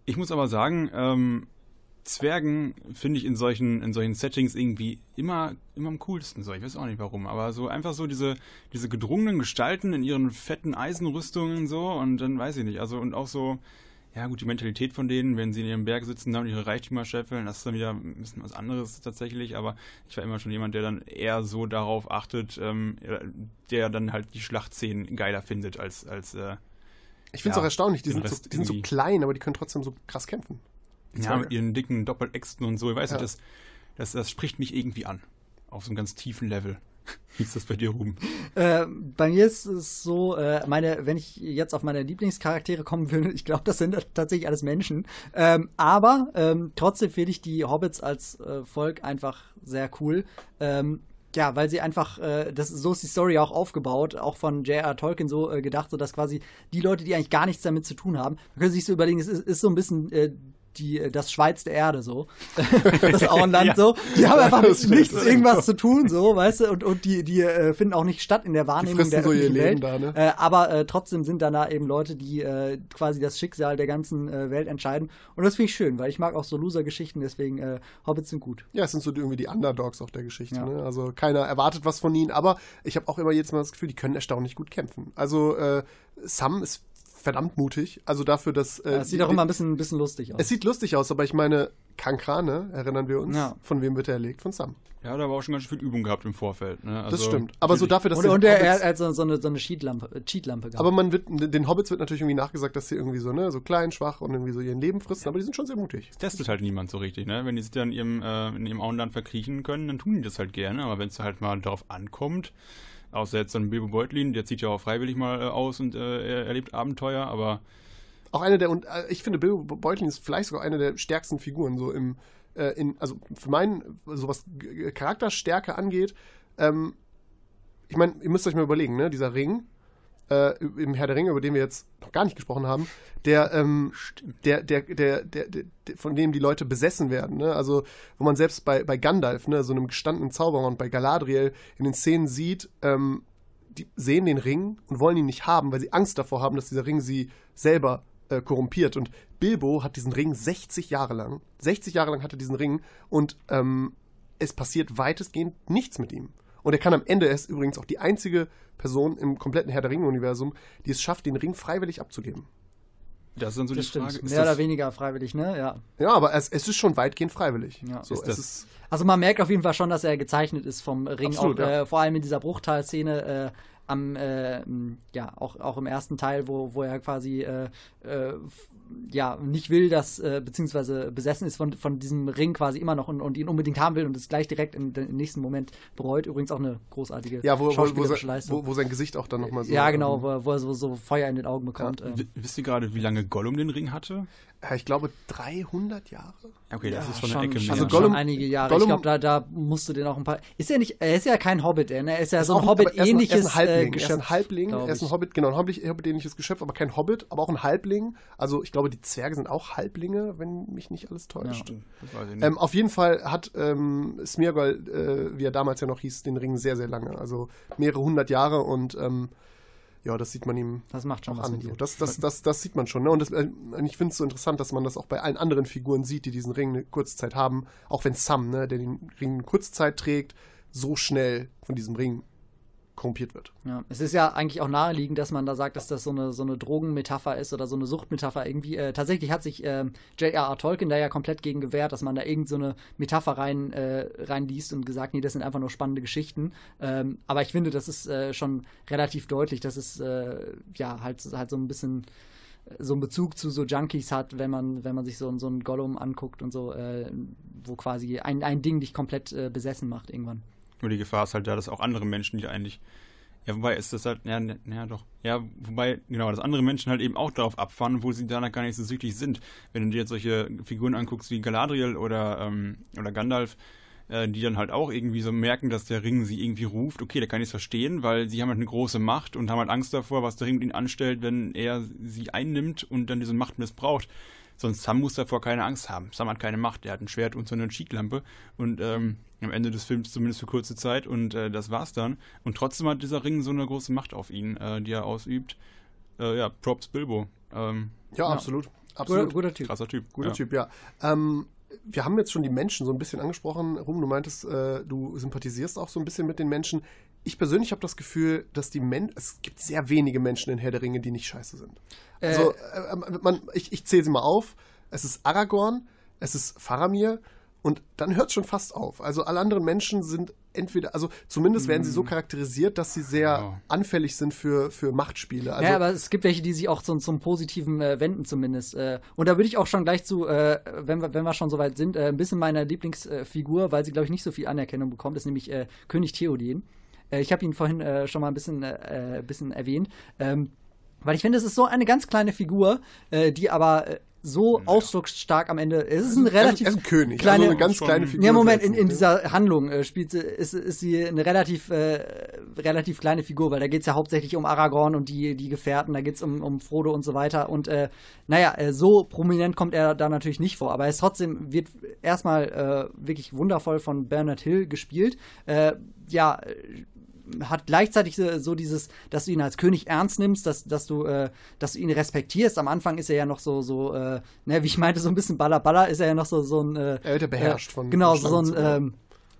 Ich muss aber sagen, ähm, Zwergen finde ich in solchen, in solchen Settings irgendwie immer, immer am coolsten. So, ich weiß auch nicht warum, aber so einfach so diese, diese gedrungenen Gestalten in ihren fetten Eisenrüstungen so und dann weiß ich nicht. Also und auch so, ja gut, die Mentalität von denen, wenn sie in ihrem Berg sitzen und ihre Reichtümer scheffeln, das ist dann wieder ein bisschen was anderes tatsächlich, aber ich war immer schon jemand, der dann eher so darauf achtet, ähm, der dann halt die Schlachtszenen geiler findet als, als äh, Ich finde es Ja, auch erstaunlich, die sind, so, die sind so klein, aber die können trotzdem so krass kämpfen. Ja, mit ihren dicken Doppeläxten und so. Ich weiß Ja. nicht, das, das, das spricht mich irgendwie an. Auf so einem ganz tiefen Level. Wie ist das bei dir, Ruben? Äh, bei mir ist es so, äh, meine, wenn ich jetzt auf meine Lieblingscharaktere kommen will, ich glaube, das sind tatsächlich alles Menschen. Ähm, aber ähm, trotzdem finde ich die Hobbits als äh, Volk einfach sehr cool. Ähm, ja, weil sie einfach, äh, das, so ist die Story auch aufgebaut, auch von J.R. Tolkien so äh, gedacht, so dass quasi die Leute, die eigentlich gar nichts damit zu tun haben, könnte sich so überlegen, es ist, ist so ein bisschen äh, die, äh, das Schweiz der Erde so. das Auenland Ja. so. Die haben einfach stimmt. nichts irgendwas zu tun, so, weißt du, und, und die, die äh, finden auch nicht statt in der Wahrnehmung fressen der so ihr Leben Welt. da, ne? äh, aber äh, trotzdem sind dann da eben Leute, die äh, quasi das Schicksal der ganzen äh, Welt entscheiden. Und das finde ich schön, weil ich mag auch so Loser-Geschichten, deswegen äh, Hobbits sind gut. Ja, es sind so irgendwie die Underdogs auch der Geschichte. Ja. Ne? Also keiner erwartet was von ihnen, aber ich habe auch immer jetzt mal das Gefühl, die können erstaunlich gut kämpfen. Also äh, Sam ist verdammt mutig. Also dafür, dass äh, Das sieht die- auch immer ein bisschen, ein bisschen lustig aus. Es sieht lustig aus, aber ich meine, Kankrane, erinnern wir uns, Ja. von wem wird er erlegt? Von Sam. Ja, da war auch schon ganz schön viel Übung gehabt im Vorfeld. Ne? Das Also, stimmt. Aber so dafür, dass und und er, er hat so, so eine, so eine Cheatlampe, äh, Cheatlampe gehabt. aber man wird, den Hobbits wird natürlich irgendwie nachgesagt, dass sie irgendwie so, ne, so klein, schwach und irgendwie so ihren Leben fristen, aber die sind schon sehr mutig. Das testet halt niemand so richtig, ne? Wenn die sich dann in ihrem, äh, in ihrem Auenland verkriechen können, dann tun die das halt gerne. Aber wenn es halt mal darauf ankommt, außer jetzt ein Bilbo Beutlin, der zieht ja auch freiwillig mal äh, aus und äh, er erlebt Abenteuer, aber Auch eine der, und äh, ich finde, Bill Beutlin ist vielleicht sogar eine der stärksten Figuren, so im, äh, in, also für meinen, so was Charakterstärke angeht, ähm, ich meine, ihr müsst euch mal überlegen, ne, dieser Ring, äh, im Herr der Ringe, über den wir jetzt noch gar nicht gesprochen haben, der, ähm, der, der, der, der, der, der, von dem die Leute besessen werden, ne? Also, wo man selbst bei, bei Gandalf, ne, so einem gestandenen Zauberer und bei Galadriel in den Szenen sieht, ähm, die sehen den Ring und wollen ihn nicht haben, weil sie Angst davor haben, dass dieser Ring sie selber äh, korrumpiert. Und Bilbo hat diesen Ring 60 Jahre lang. 60 Jahre lang hat er diesen Ring und ähm, es passiert weitestgehend nichts mit ihm. Und er kann am Ende, er ist übrigens auch die einzige Person im kompletten Herr der Ringe-Universum, die es schafft, den Ring freiwillig abzugeben. das ist dann so das die stimmt. Frage. Ist Mehr das, oder weniger freiwillig, ne? Ja. Ja, aber es, es ist schon weitgehend freiwillig. Ja. so, Ist es das- ist, Also man merkt auf jeden Fall schon, dass er gezeichnet ist vom Ring, Absolut, auch, ja. äh, vor allem in dieser Bruchtal-Szene äh, am, äh, ja, auch, auch im ersten Teil, wo, wo er quasi äh, äh, ja, nicht will, dass, äh, beziehungsweise besessen ist von, von diesem Ring quasi immer noch und, und ihn unbedingt haben will und es gleich direkt im, im nächsten Moment bereut. Übrigens auch eine großartige ja, wo, wo, wo, Leistung. wo, wo sein Gesicht auch dann nochmal so. ja, genau, ähm, wo, wo er so, so Feuer in den Augen bekommt. ähm. W- Wisst ihr gerade, wie lange Gollum den Ring hatte? Ich glaube 300 Jahre. Okay, das Ja, ist schon, schon, eine Ecke schon, mehr. Also schon Gollum- einige Jahre. Gollum- ich glaube, da, da musst du den auch ein paar. Ist er nicht, er ist ja kein Hobbit, er, ne? er ist ja ist so ein Hobbit-ähnliches er ist ein Halbling. äh, er ist Geschöpf. ein Halbling, er ist ein. Hobbit, genau, ein Hobbit- Hobbit-ähnliches Geschöpf, aber kein Hobbit, aber auch ein Halbling. Also ich glaube, die Zwerge sind auch Halblinge, wenn mich nicht alles täuscht. Das weiß ich nicht. Ähm, auf jeden Fall hat ähm, Smeargol, äh, wie er damals ja noch hieß, den Ring sehr, sehr lange. Also mehrere hundert Jahre und ähm, ja, das sieht man ihm Das macht schon auch was an. So. Das, das, das, das sieht man schon. Ne? Und das, äh, ich finde es so interessant, dass man das auch bei allen anderen Figuren sieht, die diesen Ring eine kurze Zeit haben. Auch wenn Sam, ne, der den Ring eine kurze Zeit trägt, so schnell von diesem Ring korrumpiert wird. Ja, es ist ja eigentlich auch naheliegend, dass man da sagt, dass das so eine, so eine Drogenmetapher ist oder so eine Suchtmetapher irgendwie. Äh, tatsächlich hat sich ähm, J.R.R. Tolkien da ja komplett gegen gewehrt, dass man da irgend so eine Metapher rein, äh, reinliest und gesagt, nee, das sind einfach nur spannende Geschichten. Ähm, aber ich finde, das ist äh, schon relativ deutlich, dass es äh, ja halt, halt so ein bisschen so einen Bezug zu so Junkies hat, wenn man, wenn man sich so, so einen Gollum anguckt und so, äh, wo quasi ein, ein Ding dich komplett äh, besessen macht irgendwann. Nur die Gefahr ist halt da, dass auch andere Menschen, die eigentlich. Ja, wobei ist das halt, ja, ne, ja, doch. Ja, wobei, genau, dass andere Menschen halt eben auch darauf abfahren, obwohl sie danach gar nicht so süchtig sind. Wenn du dir jetzt solche Figuren anguckst wie Galadriel oder, ähm, oder Gandalf, äh, die dann halt auch irgendwie so merken, dass der Ring sie irgendwie ruft. Okay, da kann ich es verstehen, weil sie haben halt eine große Macht und haben halt Angst davor, was der Ring mit ihnen anstellt, wenn er sie einnimmt und dann diese Macht missbraucht. Sonst Sam muss davor keine Angst haben. Sam hat keine Macht, er hat ein Schwert und so eine Cheeklampe und ähm, am Ende des Films zumindest für kurze Zeit und äh, das war's dann. Und trotzdem hat dieser Ring so eine große Macht auf ihn, äh, die er ausübt. Äh, ja, Props Bilbo. Ähm, Ja, absolut. absolut. Guter, guter Typ. krasser Typ. Guter ja. Typ, ja. Ähm, wir haben jetzt schon die Menschen so ein bisschen angesprochen. Rum, du meintest, äh, du sympathisierst auch so ein bisschen mit den Menschen. Ich persönlich habe das Gefühl, dass die Menschen, es gibt sehr wenige Menschen in Herr der Ringe, die nicht scheiße sind. Also, äh, man, ich, ich zähle sie mal auf. Es ist Aragorn, es ist Faramir und dann hört es schon fast auf. Also alle anderen Menschen sind entweder, also zumindest werden sie so charakterisiert, dass sie sehr Ja. anfällig sind für, für Machtspiele. Also, ja, aber es gibt welche, die sich auch zum, zum Positiven äh, wenden zumindest. Äh, und da würde ich auch schon gleich zu, äh, wenn, wir, wenn wir schon soweit sind, äh, ein bisschen meiner Lieblingsfigur, weil sie, glaube ich, nicht so viel Anerkennung bekommt, ist nämlich äh, König Theoden. Äh, ich habe ihn vorhin äh, schon mal ein bisschen, äh, äh, bisschen erwähnt. Ähm, weil ich finde, es ist so eine ganz kleine Figur, äh, die aber äh, so ausdrucksstark am Ende. Es ist ein relativ er ist ein König, kleine, also eine ganz kleine Figur. Ja, Moment, in, in dieser Handlung äh, spielt sie, ist, ist sie eine relativ, äh, relativ kleine Figur, weil da geht es ja hauptsächlich um Aragorn und die, die Gefährten, da geht es um, um Frodo und so weiter. Und äh, naja, so prominent kommt er da natürlich nicht vor, aber er ist trotzdem, wird erstmal wirklich wundervoll von Bernard Hill gespielt. Ja, hat gleichzeitig so, so dieses, dass du ihn als König ernst nimmst, dass, dass du, äh, dass du ihn respektierst. Am Anfang ist er ja noch so, so, äh, ne, wie ich meinte, so ein bisschen Baller Baller, ist er ja noch so, so ein, äh, Er wird beherrscht von- genau, von so ein, ähm,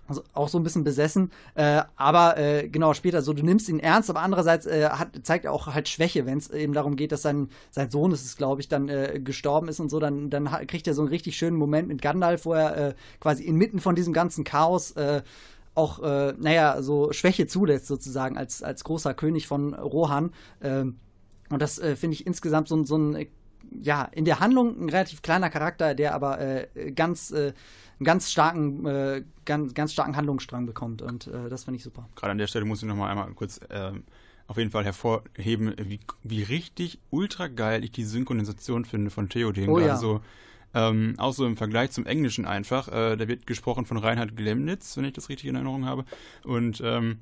also auch so ein bisschen besessen, äh, aber äh, genau später so, du nimmst ihn ernst, aber andererseits äh, hat, zeigt er auch halt Schwäche, wenn es eben darum geht, dass sein, sein Sohn ist es, glaube ich, dann äh, gestorben ist und so, dann, dann kriegt er so einen richtig schönen Moment mit Gandalf, wo er äh, quasi inmitten von diesem ganzen Chaos äh, auch, äh, naja, so Schwäche zulässt sozusagen als, als großer König von Rohan. Ähm, und das äh, finde ich insgesamt so, ein- so ein, ja, in der Handlung ein relativ kleiner Charakter, der aber äh, ganz, äh, einen ganz starken, äh, ganz, ganz starken Handlungsstrang bekommt. Und äh, das finde ich super. Gerade an der Stelle muss ich noch mal einmal kurz ähm, auf jeden Fall hervorheben, wie, wie richtig ultra geil ich die Synchronisation finde von Theoden. Oh Gerade ja. so, ähm, auch so im Vergleich zum Englischen einfach. Äh, da wird gesprochen von Reinhard Glemnitz, wenn ich das richtig in Erinnerung habe. Und ähm,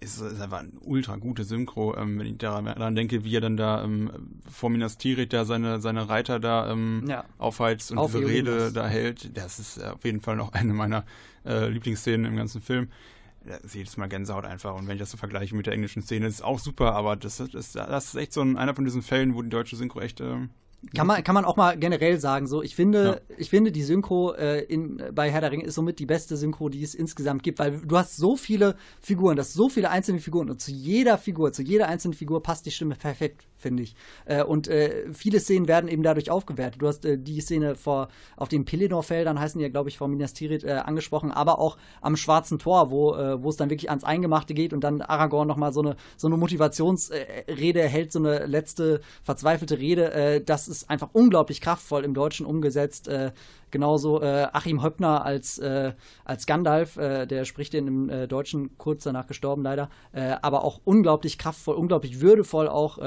es ist einfach eine ultra gute Synchro, ähm, wenn ich daran, daran denke, wie er dann da ähm, vor Minas Tirith da seine, seine Reiter da ähm, Ja. aufheizt und Auf diese. Rede da hält. Das ist äh, auf jeden Fall noch eine meiner äh, Lieblingsszenen im ganzen Film. Das ist jedes Mal Gänsehaut einfach. Und wenn ich das so vergleiche mit der englischen Szene, ist es auch super, aber das, ist- das, das ist echt so ein, einer von diesen Fällen, wo die deutsche Synchro echt. Ähm, Kann man, kann man auch mal generell sagen, so, ich finde, ich finde, die Synchro äh, in, bei Herr der Ringe ist somit die beste Synchro, die es insgesamt gibt, weil du hast so viele Figuren, das so viele einzelne Figuren und zu jeder Figur, zu jeder einzelnen Figur passt die Stimme perfekt, finde ich. Äh, und äh, viele Szenen werden eben dadurch aufgewertet. Du hast äh, die Szene vor, auf den Pelennor-Feldern, heißen die ja, glaube ich, vor Minas Tirith äh, angesprochen, aber auch am Schwarzen Tor, wo, äh, wo es dann wirklich ans Eingemachte geht und dann Aragorn nochmal so eine, so eine Motivationsrede erhält, so eine letzte verzweifelte Rede. Äh, das ist einfach unglaublich kraftvoll im Deutschen umgesetzt. Äh, genauso äh, Achim Höppner als, äh, als Gandalf, äh, der spricht den im äh, Deutschen kurz danach gestorben leider, äh, aber auch unglaublich kraftvoll, unglaublich würdevoll auch,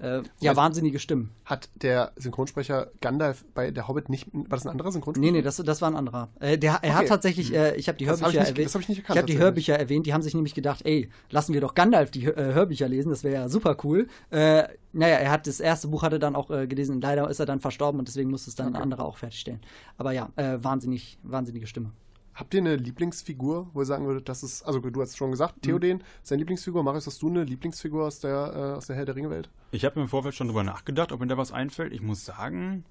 äh, ja, wahnsinnige Stimmen. Hat der Synchronsprecher Gandalf bei der Hobbit nicht. War das ein anderer Synchronsprecher? Nee, nee, das, das war ein anderer. Äh, der, er hat Okay. tatsächlich, äh, ich habe die Das hab Hörbücher ich nicht- erwähnt. das hab ich nicht erkannt, ich habe die. Hörbücher erwähnt, die haben sich nämlich gedacht, ey, lassen wir doch Gandalf die äh, Hörbücher lesen, das wäre ja super cool. Äh, naja, er hat das erste Buch hatte dann auch äh, gelesen und leider ist er dann verstorben und deswegen musste es dann ein anderer auch fertigstellen. Aber ja, wahnsinnig, wahnsinnige Stimme. Habt ihr eine Lieblingsfigur, wo ihr sagen würdet, das ist, also du hast es schon gesagt, Mhm. Theoden ist deine Lieblingsfigur. Marius, hast du eine Lieblingsfigur aus der, äh, aus der Herr der Ringe-Welt? ich habe mir im Vorfeld schon drüber nachgedacht, ob mir da was einfällt. Ich muss sagen,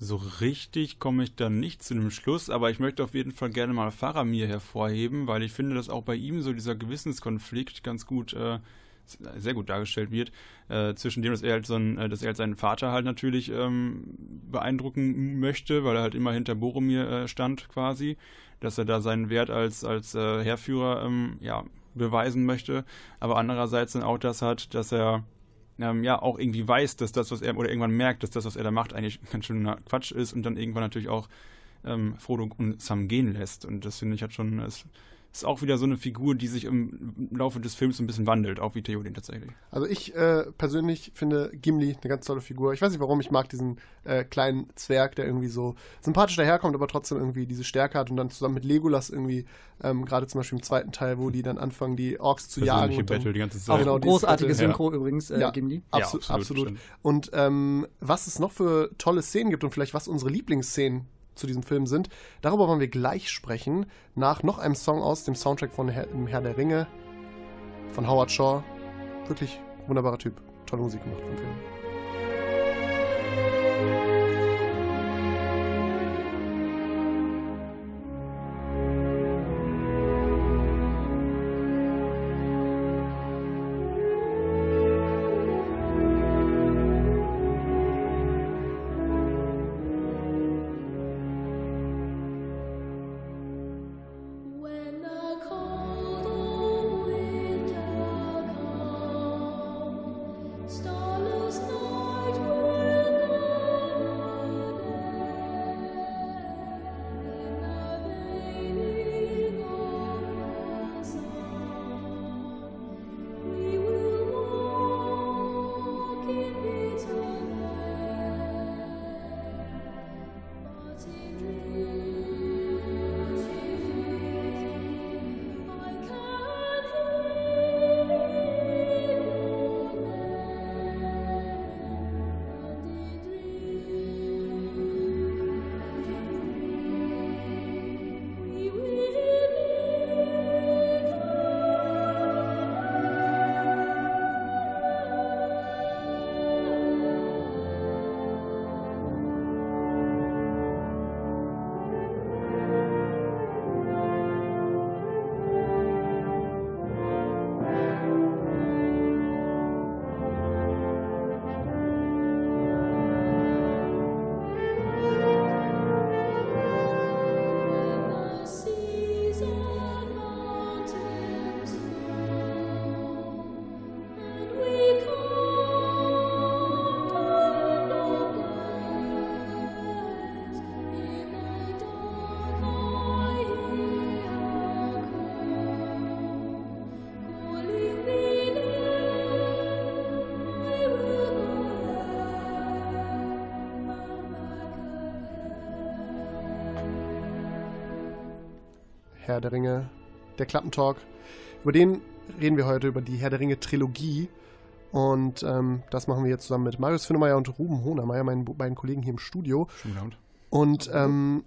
So richtig komme ich dann nicht zu einem Schluss, aber ich möchte auf jeden Fall gerne mal Faramir hervorheben, weil ich finde, dass auch bei ihm so dieser Gewissenskonflikt ganz gut, äh, sehr gut dargestellt wird, äh, zwischen dem, dass er halt so ein, äh, dass er halt seinen Vater halt natürlich ähm, beeindrucken möchte, weil er halt immer hinter Boromir äh, stand quasi, dass er da seinen Wert als, als äh, Heerführer ähm, ja, beweisen möchte, aber andererseits dann auch das hat, dass er ähm, ja auch irgendwie weiß, dass das, was er, oder irgendwann merkt, dass das, was er da macht, eigentlich ganz schöner Quatsch ist und dann irgendwann natürlich auch ähm, Frodo und Sam gehen lässt. Und das finde ich hat schon, es ist auch wieder so eine Figur, die sich im Laufe des Films ein bisschen wandelt, auch wie Theoden tatsächlich. Also ich äh, persönlich finde Gimli eine ganz tolle Figur. Ich weiß nicht warum, ich mag diesen äh, kleinen Zwerg, der irgendwie so sympathisch daherkommt, aber trotzdem irgendwie diese Stärke hat und dann zusammen mit Legolas irgendwie, ähm, gerade zum Beispiel im zweiten Teil, wo die dann anfangen, die Orks zu jagen. Und Battle die ganze Auch Zeit. Genau, dieses großartige Battle, Synchro übrigens, äh, Ja. Gimli. Absu Ja, absolut. absolut. Und ähm, was es noch für tolle Szenen gibt und vielleicht was unsere Lieblingsszenen zu diesem Film sind, darüber wollen wir gleich sprechen, nach noch einem Song aus dem Soundtrack von Herr, Herr der Ringe von Howard Shaw. Wirklich wunderbarer Typ. Tolle Musik gemacht vom Film. Herr der Ringe, der Klappentalk. Über den reden wir heute, über die Herr der Ringe Trilogie. Und ähm, das machen wir jetzt zusammen mit Marius Finnemeyer und Ruben Hohnermeier, meinen beiden Kollegen hier im Studio. Schönen Abend. Und ähm,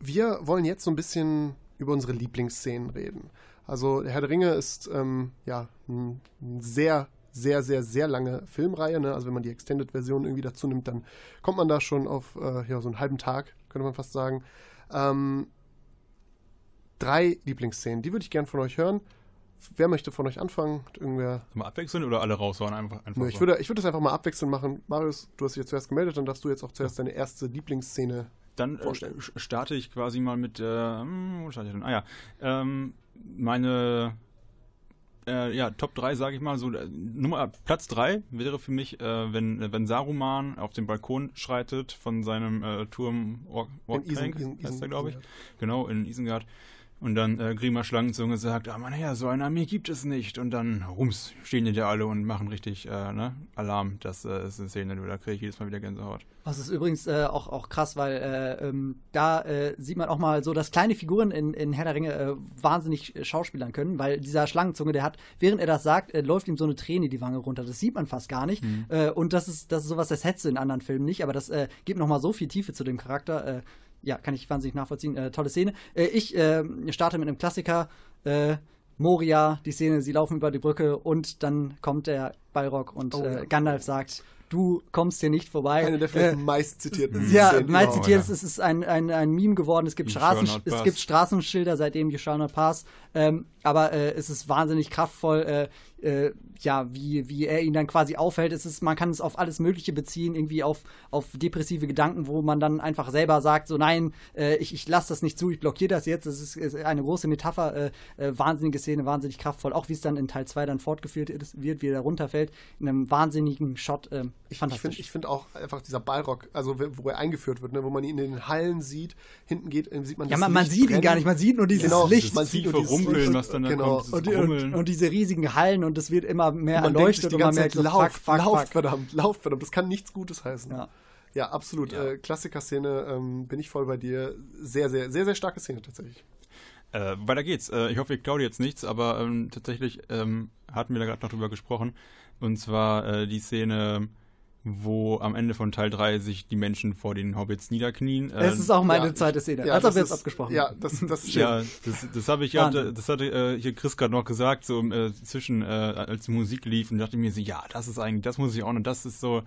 wir wollen jetzt so ein bisschen über unsere Lieblingsszenen reden. Also der Herr der Ringe ist ähm, ja ein sehr, sehr, sehr, sehr lange Filmreihe. Ne? Also wenn man die Extended-Version irgendwie dazu nimmt, dann kommt man da schon auf äh, ja, so einen halben Tag, könnte man fast sagen. Ähm, drei Lieblingsszenen, die würde ich gern von euch hören. Wer möchte von euch anfangen? Irgendwer Mal abwechseln oder alle raushauen? Einfach, einfach Nö, ich würde, ich würde das einfach mal abwechselnd machen. Marius, du hast dich jetzt zuerst gemeldet, dann darfst du jetzt auch zuerst deine erste Lieblingsszene. Dann äh, vorstellen. sch- starte ich quasi mal mit, äh, hm, wo starte ich denn? Ah ja, ähm, meine, äh, ja, Top 3, sage ich mal, so, äh, Nummer, Platz 3 wäre für mich, äh, wenn, äh, wenn Saruman auf den Balkon schreitet von seinem äh, Turm Or Orthanc, Isen- heißt der, glaube ich. Isengard. Genau, in Isengard. Und dann äh, Grima Schlangenzunge sagt, ah mein Herr, so eine Armee gibt es nicht. Und dann, rums, stehen die da alle und machen richtig äh, ne, Alarm. Das äh, ist eine Szene, da kriege ich jedes Mal wieder Gänsehaut. Das ist übrigens äh, auch, auch krass, weil äh, ähm, da äh, sieht man auch mal so, dass kleine Figuren in, in Herr der Ringe äh, wahnsinnig schauspielern können, weil dieser Schlangenzunge, der hat, während er das sagt, läuft ihm so eine Träne die Wange runter. Das sieht man fast gar nicht. Äh, und das ist, das ist sowas, das hättest du in anderen Filmen nicht, aber das gibt nochmal so viel Tiefe zu dem Charakter. Ja, kann ich wahnsinnig nachvollziehen. Äh, tolle Szene. Äh, ich äh, starte mit einem Klassiker. Äh, Moria, die Szene, sie laufen über die Brücke und dann kommt der Balrog und Oh, ja. äh, Gandalf sagt, du kommst hier nicht vorbei. Eine der vielleicht Äh, meist zitierten ja, Szenen meist überhaupt. zitiert, es ist ein, ein, ein Meme geworden. Es gibt, Straßen, es gibt Straßenschilder, seitdem You shall not pass. Ähm, aber äh, es ist wahnsinnig kraftvoll, äh, äh, ja, wie, wie er ihn dann quasi aufhält. Es ist, man kann es auf alles Mögliche beziehen, irgendwie auf, auf depressive Gedanken, wo man dann einfach selber sagt, so nein, äh, ich, ich lasse das nicht zu, ich blockiere das jetzt. Das ist, ist eine große Metapher, äh, äh, wahnsinnige Szene, wahnsinnig kraftvoll. Auch wie es dann in Teil 2 dann fortgeführt wird, wie er da runterfällt, in einem wahnsinnigen Shot. Äh, Ich, ich fantastisch. finde ich find auch einfach dieser Ballrock, also wo er eingeführt wird, ne, wo man ihn in den Hallen sieht, hinten geht, äh, sieht man ja, das man, man Licht sieht ihn brennen. gar nicht, man sieht nur dieses Genau, Licht. man sieht nur dieses Rumpeln, was dann da genau. kommt, und, und, und diese riesigen Hallen und es wird immer mehr Und man denkt sich erleuchtet die und man ganze merkt Zeit, fuck, fuck, lauft, fuck. verdammt, lauft, verdammt, das kann nichts Gutes heißen. Ja. Ja, absolut. Äh, Klassiker-Szene, ähm, bin ich voll bei dir. Sehr, sehr, sehr, sehr starke Szene tatsächlich. Äh, weiter geht's. Äh, ich hoffe, ich klaue dir jetzt nichts, aber ähm, tatsächlich ähm, hatten wir da gerade noch drüber gesprochen. Und zwar äh, die Szene, wo am Ende von Teil 3 sich die Menschen vor den Hobbits niederknien. Äh, Es ist auch meine ja, zweite Szene, Ja, als ob das wir jetzt ist- abgesprochen Ja, haben. das, das ist Ja, das, das habe ich ja, Wahnsinn. das hatte äh, hier Chris gerade noch gesagt, so äh, zwischen, äh, als die Musik lief und dachte mir so, ja, das ist eigentlich, das muss ich auch noch, das ist so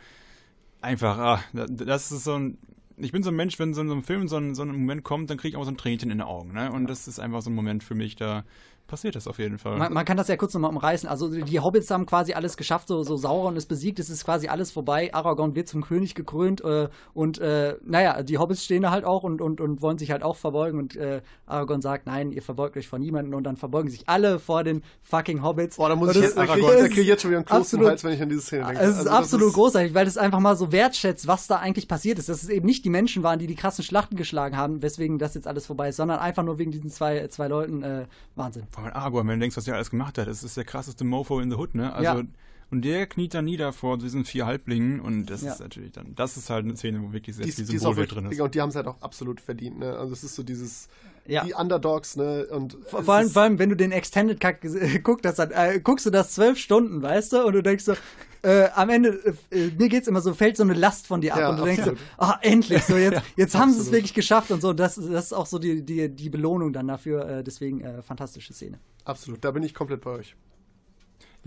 einfach, ah, da- das ist so ein, ich bin so ein Mensch, wenn so in so einem Film so ein, so ein Moment kommt, dann kriege ich auch so ein Tränchen in den Augen, ne? Und das ist einfach so ein Moment für mich, da passiert das auf jeden Fall. Man, man kann das ja kurz nochmal umreißen. Also die Hobbits haben quasi alles geschafft, so, so Sauron ist besiegt, es ist quasi alles vorbei. Aragorn wird zum König gekrönt äh, und äh, naja, die Hobbits stehen da halt auch und, und, und wollen sich halt auch verbeugen und äh, Aragorn sagt, nein, ihr verbeugt euch vor niemanden und dann verbeugen sich alle vor den fucking Hobbits. Boah, da muss Und ich das- jetzt, das ich- da ist krieg ich jetzt schon wieder einen Kloß im absolut- Hals, wenn ich an diese Szene denke. Es ist Also das absolut ist- großartig, weil es einfach mal so wertschätzt, was da eigentlich passiert ist. Dass es eben nicht die Menschen waren, die die krassen Schlachten geschlagen haben, weswegen das jetzt alles vorbei ist, sondern einfach nur wegen diesen zwei, zwei Leuten. Äh, Wahnsinn. Vor allem Aragorn, wenn du denkst, was er alles gemacht hat, das ist der krasseste Mofo in the Hood, ne? Also, Ja. Und der kniet dann nieder vor diesen vier Halblingen und das Ja. ist natürlich dann, das ist halt eine Szene, wo wirklich sehr Die, viel wirklich, drin ist. Und die haben es halt auch absolut verdient, ne? Also es ist so dieses, Ja. die Underdogs, ne? Und Vor, vor, allem, vor allem, wenn du den Extended Cut ges- guckst, das dann, äh, guckst du das zwölf Stunden, weißt du, und du denkst so, äh, am Ende, äh, mir geht's immer so, fällt so eine Last von dir ab Ja, und du denkst absolut. so, ah, endlich, so jetzt, jetzt haben sie es wirklich geschafft und so, das, das ist auch so die, die, die Belohnung dann dafür, äh, deswegen äh, fantastische Szene. absolut, da bin ich komplett bei euch.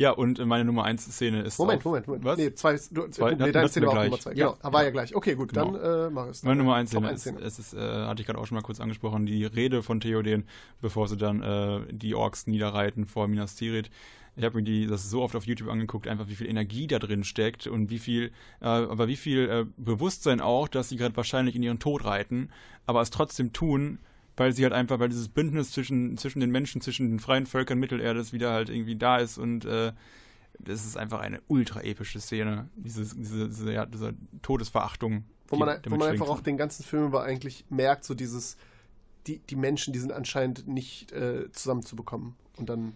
Ja, und meine Nummer 1 Szene ist. Moment, auf, Moment, Moment. Was? Nee, zwei, du, Zwei? nee, deine Szene war auch gleich. Nummer zwei. Ja. Genau, war ja gleich. Okay, gut, Genau. dann äh, mach es. Meine Nummer 1 Top Szene eins ist, es ist, äh, hatte ich gerade auch schon mal kurz angesprochen, die Rede von Theoden, bevor sie dann äh, die Orks niederreiten vor Minas Tirith. Ich habe mir die, das so oft auf YouTube angeguckt, einfach wie viel Energie da drin steckt und wie viel, äh, aber wie viel äh, Bewusstsein auch, dass sie gerade wahrscheinlich in ihren Tod reiten, aber es trotzdem tun, weil sie halt einfach, weil dieses Bündnis zwischen, zwischen den Menschen, zwischen den freien Völkern Mittelerdes wieder halt irgendwie da ist und äh, das ist einfach eine ultra epische Szene, dieses, diese, diese, ja, diese Todesverachtung. Wo man, wo man einfach auch den ganzen Film über eigentlich merkt, so dieses, die, die Menschen, die sind anscheinend nicht äh, zusammenzubekommen. Und dann,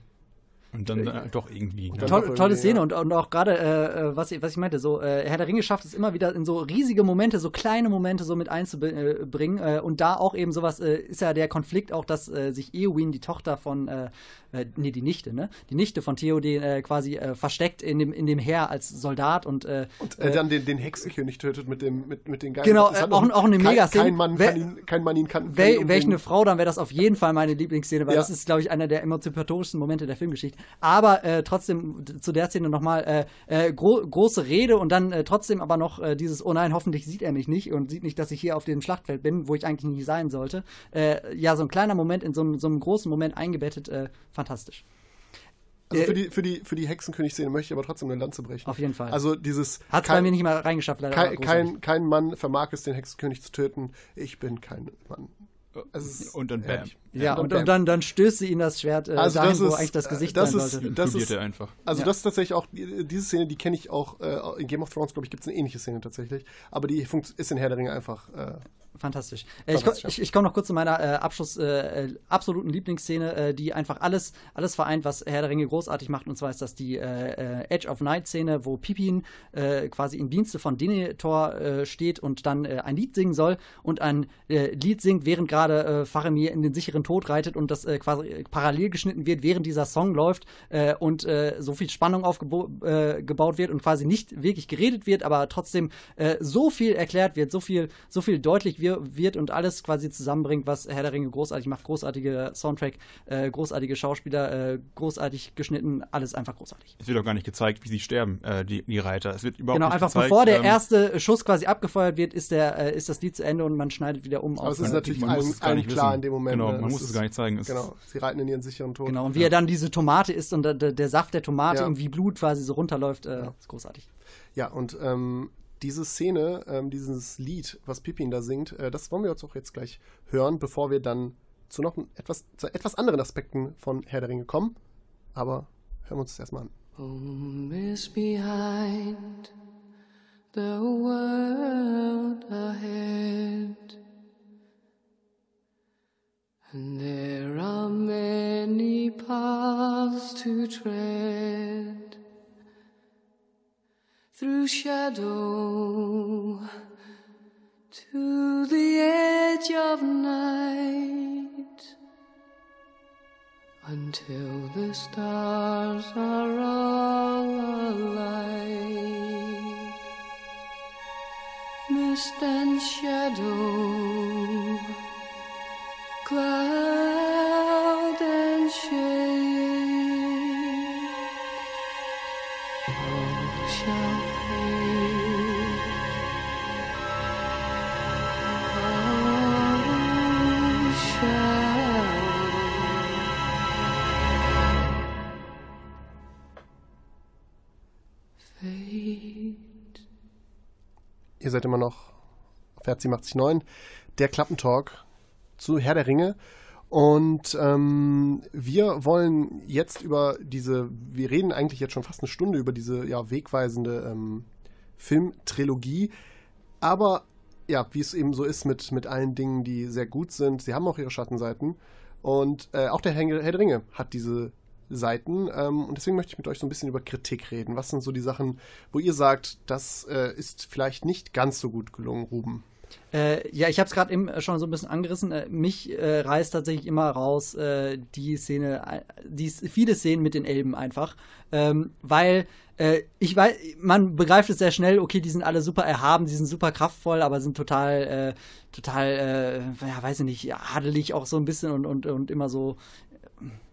Und dann äh, doch irgendwie. Ne? dann- Toll, doch tolle irgendwie, Szene ja. und, und auch gerade, äh, äh, was, ich- was ich meinte, so, äh, Herr der Ringe schafft es immer wieder in so riesige Momente, so kleine Momente so mit einzubringen. Äh, und da auch eben sowas, äh, ist ja der Konflikt auch, dass äh, sich Eowyn, die Tochter von, äh, äh, nee, die Nichte, ne? Die Nichte von Theoden äh, quasi äh, versteckt in dem, in dem Heer als Soldat und, äh, und äh, dann den, den Hexenkönig tötet mit, dem, mit, mit den Geilen. Genau, äh, auch- auch eine kein, Megaszene. Kein Mann, Wer- kann ihn, kein Mann ihn kann. Wel welche eine. Frau, dann wäre das auf jeden Fall meine Lieblingsszene, weil Ja. das ist, glaube ich, einer der emanzipatorischsten Momente der Filmgeschichte. Aber äh, trotzdem zu der Szene nochmal äh, äh, gro große Rede und dann äh, trotzdem aber noch äh, dieses, oh nein, hoffentlich sieht er mich nicht und sieht nicht, dass ich hier auf dem Schlachtfeld bin, wo ich eigentlich nicht sein sollte. Ja, so ein kleiner Moment in so einem, so einem großen Moment eingebettet, fantastisch. Also für die, für die, für die Hexenkönig-Szene möchte ich aber trotzdem eine Lanze brechen. Auf jeden Fall. Also dieses. Hat es bei mir nicht mal reingeschafft, leider. kein, kein, kein Mann vermag es, den Hexenkönig zu töten. Ich bin kein Mann. Ist Und dann bam. herrlich. ja, und, und dann, dann stößt sie ihn das Schwert äh, Also dahin, das wo ist- eigentlich das Gesicht das sein ist- sollte. das ist- er einfach. Also Ja. das ist tatsächlich auch, die- diese Szene, die kenne ich auch, äh, in Game of Thrones, glaube ich, gibt es eine ähnliche Szene tatsächlich. Aber die ist in Herr der Ringe einfach. Äh, Fantastisch. Äh, ich ich, ich komme noch kurz zu meiner äh, Abschluss, äh, äh, absoluten Lieblingsszene, äh, die einfach alles, alles vereint, was Herr der Ringe großartig macht. Und zwar ist das die äh, Edge of Night Szene, wo Pippin quasi im Dienste von Denethor steht und dann ein Lied singen soll und ein Lied singt, während gerade Faramir in den sicheren Tod reitet und das quasi parallel geschnitten wird, während dieser Song läuft und so viel Spannung aufgebaut gebaut wird und quasi nicht wirklich geredet wird, aber trotzdem so viel erklärt wird, so viel, so viel deutlich wird wir, wird und alles quasi zusammenbringt, was Herr der Ringe großartig macht. Großartige Soundtrack, äh, großartige Schauspieler, äh, großartig geschnitten, alles einfach großartig. Es wird auch gar nicht gezeigt, wie sie sterben, äh, die, die Reiter. Es wird überhaupt Genau, nicht einfach gezeigt, bevor der ähm, erste Schuss quasi abgefeuert wird, ist, der, äh, ist das Lied zu Ende und man schneidet wieder um Aber auf es ist natürlich man allen, es gar allen nicht klar wissen. in dem Moment. Genau, ne? man Das muss es ist- gar nicht zeigen. Es- Genau, sie reiten in ihren sicheren Tod. Genau, und wie er dann diese Tomate isst und der, der, Saft der Tomate Ja. und wie Blut quasi so runterläuft, äh, ist großartig. Ja, und ähm, diese Szene, ähm, dieses Lied, was Pippin da singt, äh, das wollen wir uns auch jetzt gleich hören, bevor wir dann zu noch etwas, zu etwas anderen Aspekten von Herr der Ringe kommen. Aber hören wir uns das erstmal an. Home is behind, the world ahead. And there are many paths to tread through shadow to the edge of night until the stars are all alight. Mist and shadow, Ihr seid immer noch auf Herz 879, der Klappentalk zu Herr der Ringe. Und ähm, wir wollen jetzt über diese, wir reden eigentlich jetzt schon fast eine Stunde über diese ja, wegweisende ähm, Filmtrilogie. Aber ja, wie es eben so ist mit, mit allen Dingen, die sehr gut sind, sie haben auch ihre Schattenseiten. Und äh, auch der Herr, Herr der Ringe hat diese Seiten. Ähm, und deswegen möchte ich mit euch so ein bisschen über Kritik reden. Was sind so die Sachen, wo ihr sagt, das äh, ist vielleicht nicht ganz so gut gelungen, Ruben? Äh, ja, ich habe es gerade eben schon so ein bisschen angerissen. Äh, mich äh, reißt tatsächlich immer raus äh, die Szene, äh, die viele Szenen mit den Elben einfach, ähm, weil äh, ich weiß, man begreift es sehr schnell. Okay, die sind alle super erhaben, die sind super kraftvoll, aber sind total, äh, total, äh, ja, weiß ich nicht, adelig auch so ein bisschen und und und immer so.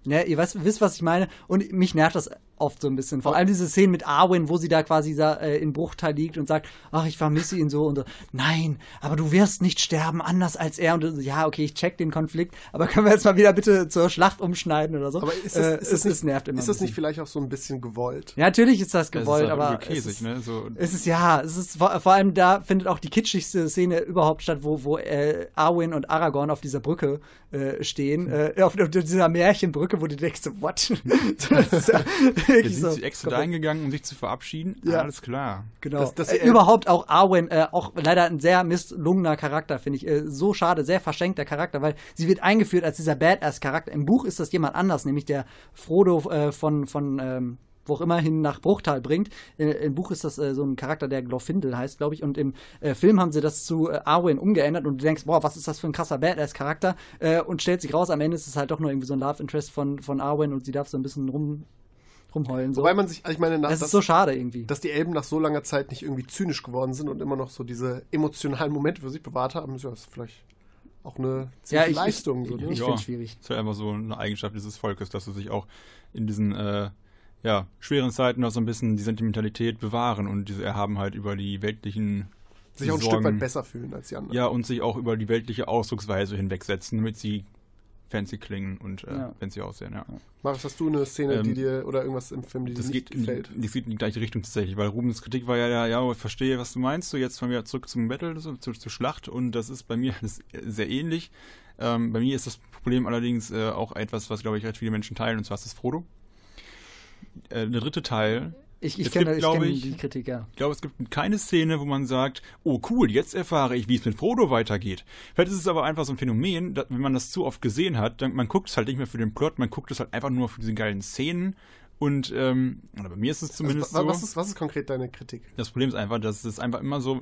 Ja, ihr weißt, wisst, was ich meine. Und mich nervt das oft so ein bisschen. Vor allem diese Szenen mit Arwen, wo sie da quasi sa- äh, in Bruchteil liegt und sagt, ach, ich vermisse ihn so und so. Nein, aber du wirst nicht sterben, anders als er. Und so, ja, okay, ich check den Konflikt, aber können wir jetzt mal wieder bitte zur Schlacht umschneiden oder so? Aber ist das, Äh, ist es, das nicht, es nervt immer. Ist das nicht vielleicht auch so ein bisschen gewollt? Ja, natürlich ist das es ist gewollt, halt aber übel es käsig, ist, ne? So, es ist ja, es ist vor, vor allem da findet auch die kitschigste Szene überhaupt statt, wo, wo äh, Arwen und Aragorn auf dieser Brücke äh, stehen, äh, auf, auf dieser Märchenbrücke, wo du denkst, so, what? das ist ja wirklich sind so sie extra gegangen, um sich zu verabschieden. Ja. Alles klar. Genau. Dass- dass äh, überhaupt auch Arwen, äh, auch leider ein sehr misslungener Charakter, finde ich. Äh, so schade, sehr verschenkter Charakter, weil sie wird eingeführt als dieser Badass-Charakter. Im Buch ist das jemand anders, nämlich der Frodo äh, von, von ähm, wo auch immer hin nach Bruchtal bringt. Äh, Im Buch ist das äh, so ein Charakter, der Glorfindel heißt, glaube ich. Und im äh, Film haben sie das zu äh, Arwen umgeändert und du denkst, boah, was ist das für ein krasser Badass-Charakter? Äh, und stellt sich raus, am Ende ist es halt doch nur irgendwie so ein Love-Interest von, von Arwen und sie darf so ein bisschen rum, rumheulen. So. Wobei man sich, ich meine, nach, das dass, ist so schade irgendwie. dass die Elben nach so langer Zeit nicht irgendwie zynisch geworden sind und immer noch so diese emotionalen Momente für sich bewahrt haben, ist ja das vielleicht auch eine ziemliche ich- Leistung. so, ich- ne? ich- find's schwierig. Ist halt einfach so eine Eigenschaft dieses Volkes, dass sie sich auch in diesen äh, ja, schweren Zeiten noch so ein bisschen die Sentimentalität bewahren und diese Erhabenheit über die weltlichen sich auch ein Sorgen, Stück weit besser fühlen als die anderen. Ja, und sich auch über die weltliche Ausdrucksweise hinwegsetzen, damit sie fancy klingen und äh, Ja. fancy aussehen, ja. Marius, hast du eine Szene, Ähm, die dir oder irgendwas im Film, die dir Das nicht geht, in die, gefällt? das geht in die gleiche Richtung tatsächlich, weil Rubens Kritik war ja, ja, ja, ich verstehe, was du meinst, so jetzt fahren wir zurück zum Battle, so, zur, zur Schlacht und das ist bei mir ist sehr ähnlich. Ähm, bei mir ist das Problem allerdings äh, auch etwas, was, glaube ich, recht viele Menschen teilen, und zwar ist das Frodo. Äh, der dritte Teil, Ich, ich kenne kenn die Kritik, ja. ich glaube, es gibt keine Szene, wo man sagt, oh cool, jetzt erfahre ich, wie es mit Frodo weitergeht. Vielleicht ist es aber einfach so ein Phänomen, dass, wenn man das zu oft gesehen hat, dann, man guckt es halt nicht mehr für den Plot, man guckt es halt einfach nur für diese geilen Szenen. Und, ähm, oder bei mir ist es zumindest also, wa- so. was, ist, was ist konkret deine Kritik? Das Problem ist einfach, dass es einfach immer so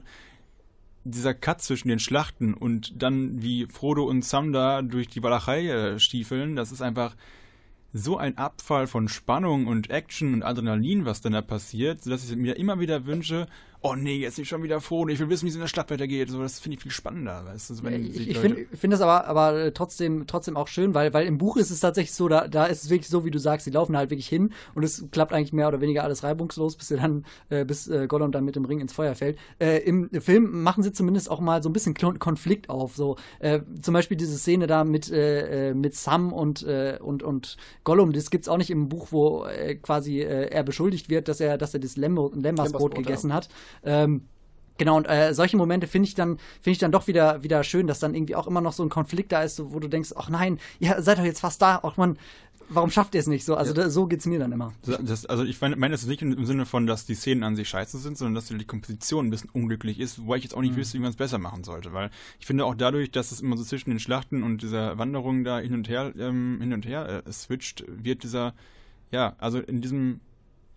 dieser Cut zwischen den Schlachten und dann wie Frodo und Sam da durch die Walachei äh, stiefeln, das ist einfach so ein Abfall von Spannung und Action und Adrenalin, was dann da passiert, dass ich mir immer wieder wünsche, oh nee, jetzt nicht schon wieder Frodo, ich will wissen, wie es in der Schlacht weitergeht. So, das finde ich viel spannender. Weißt du, so, wenn ich ich finde find das aber, aber trotzdem, trotzdem auch schön, weil, weil im Buch ist es tatsächlich so, da, da ist es wirklich so, wie du sagst, die laufen halt wirklich hin und es klappt eigentlich mehr oder weniger alles reibungslos, bis sie dann, äh, bis äh, Gollum dann mit dem Ring ins Feuer fällt. Äh, Im Film machen sie zumindest auch mal so ein bisschen Kon- Konflikt auf. So äh, zum Beispiel diese Szene da mit, äh, äh, mit Sam und, äh, und, und Gollum, das gibt's auch nicht im Buch, wo äh, quasi äh, er beschuldigt wird, dass er, dass er das Lemmersbrot Lemmersbrot, ja. gegessen hat. Ähm, Genau, und äh, solche Momente finde ich dann, finde ich dann doch wieder, wieder schön, dass dann irgendwie auch immer noch so ein Konflikt da ist, so, wo du denkst, ach nein, ihr seid doch jetzt fast da, ach man, warum schafft ihr es nicht so? Also da, so geht's mir dann immer. Das, also ich meine mein das nicht im Sinne von, dass die Szenen an sich scheiße sind, sondern dass die Komposition ein bisschen unglücklich ist, wobei ich jetzt auch nicht wüsste, wie man es besser machen sollte, weil ich finde auch dadurch, dass es immer so zwischen den Schlachten und dieser Wanderung da hin und her ähm, hin und her äh, switcht, wird dieser ja, also in diesem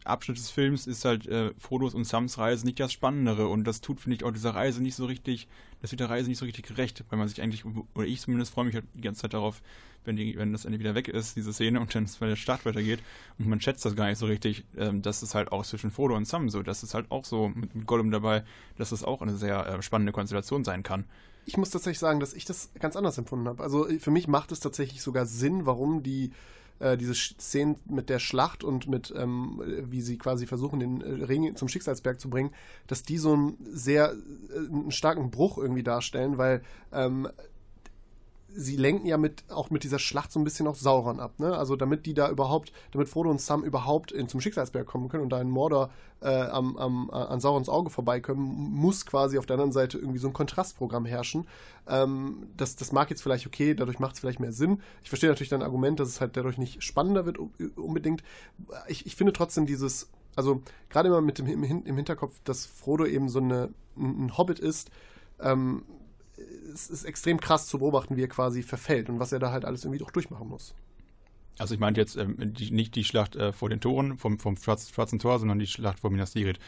Abschnitt des Films ist halt äh, Frodos und Sams Reise nicht das Spannendere und das tut, finde ich, auch dieser Reise nicht so richtig, das wird der Reise nicht so richtig gerecht, weil man sich eigentlich, oder ich zumindest freue mich halt die ganze Zeit darauf, wenn, die, wenn das Ende wieder weg ist, diese Szene, und dann es bei der Start weitergeht und man schätzt das gar nicht so richtig, ähm, das ist halt auch zwischen Frodo und Sam so, das ist halt auch so mit, Gollum dabei, dass das auch eine sehr äh, spannende Konstellation sein kann. Ich muss tatsächlich sagen, dass ich das ganz anders empfunden habe. Also für mich macht es tatsächlich sogar Sinn, warum die äh, diese Szenen mit der Schlacht und mit, ähm, wie sie quasi versuchen, den äh, Ring zum Schicksalsberg zu bringen, dass die so einen sehr äh, einen starken Bruch irgendwie darstellen, weil ähm, sie lenken ja mit auch mit dieser Schlacht so ein bisschen auch Sauron ab, ne? Also damit die da überhaupt, damit Frodo und Sam überhaupt in, zum Schicksalsberg kommen können und da in Mordor äh, am, am, an Saurons Auge vorbeikommen, muss quasi auf der anderen Seite irgendwie so ein Kontrastprogramm herrschen. Ähm, das, das mag jetzt vielleicht okay, dadurch macht es vielleicht mehr Sinn. Ich verstehe natürlich dein Argument, dass es halt dadurch nicht spannender wird unbedingt. Ich, ich finde trotzdem dieses, also gerade immer mit dem im, Hin- im Hinterkopf, dass Frodo eben so eine, ein, ein Hobbit ist, ähm, es ist extrem krass zu beobachten, wie er quasi verfällt und was er da halt alles irgendwie doch durchmachen muss. Also ich meinte jetzt ähm, die, nicht die Schlacht äh, vor den Toren, vom, vom Schwarz, Schwarzen Tor, sondern die Schlacht vor Minas Tirith.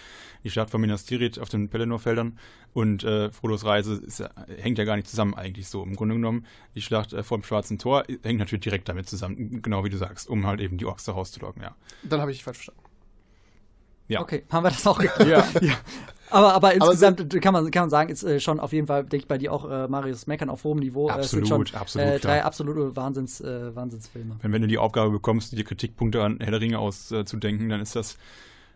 Die Schlacht vor Minas Tirith auf den Pelennor-Feldern und äh, Frodos Reise ist, ja- hängt ja gar nicht zusammen eigentlich so. Im Grunde genommen, die Schlacht äh, vor dem Schwarzen Tor hängt natürlich direkt damit zusammen, genau wie du sagst, um halt eben die Orks da rauszulocken, ja. Dann habe ich dich falsch verstanden. Ja. Okay, haben wir das auch geklärt. Ja. Aber, aber insgesamt kann, man, kann man sagen, ist äh, schon auf jeden Fall, denke ich, bei dir auch äh, Marius Meckern auf hohem Niveau. Äh, Absolut, schon, absolut, Äh, drei klar. absolute Wahnsinns, äh, Wahnsinnsfilme. Wenn, wenn du die Aufgabe bekommst, dir Kritikpunkte an Herr der Ringe auszudenken, dann ist das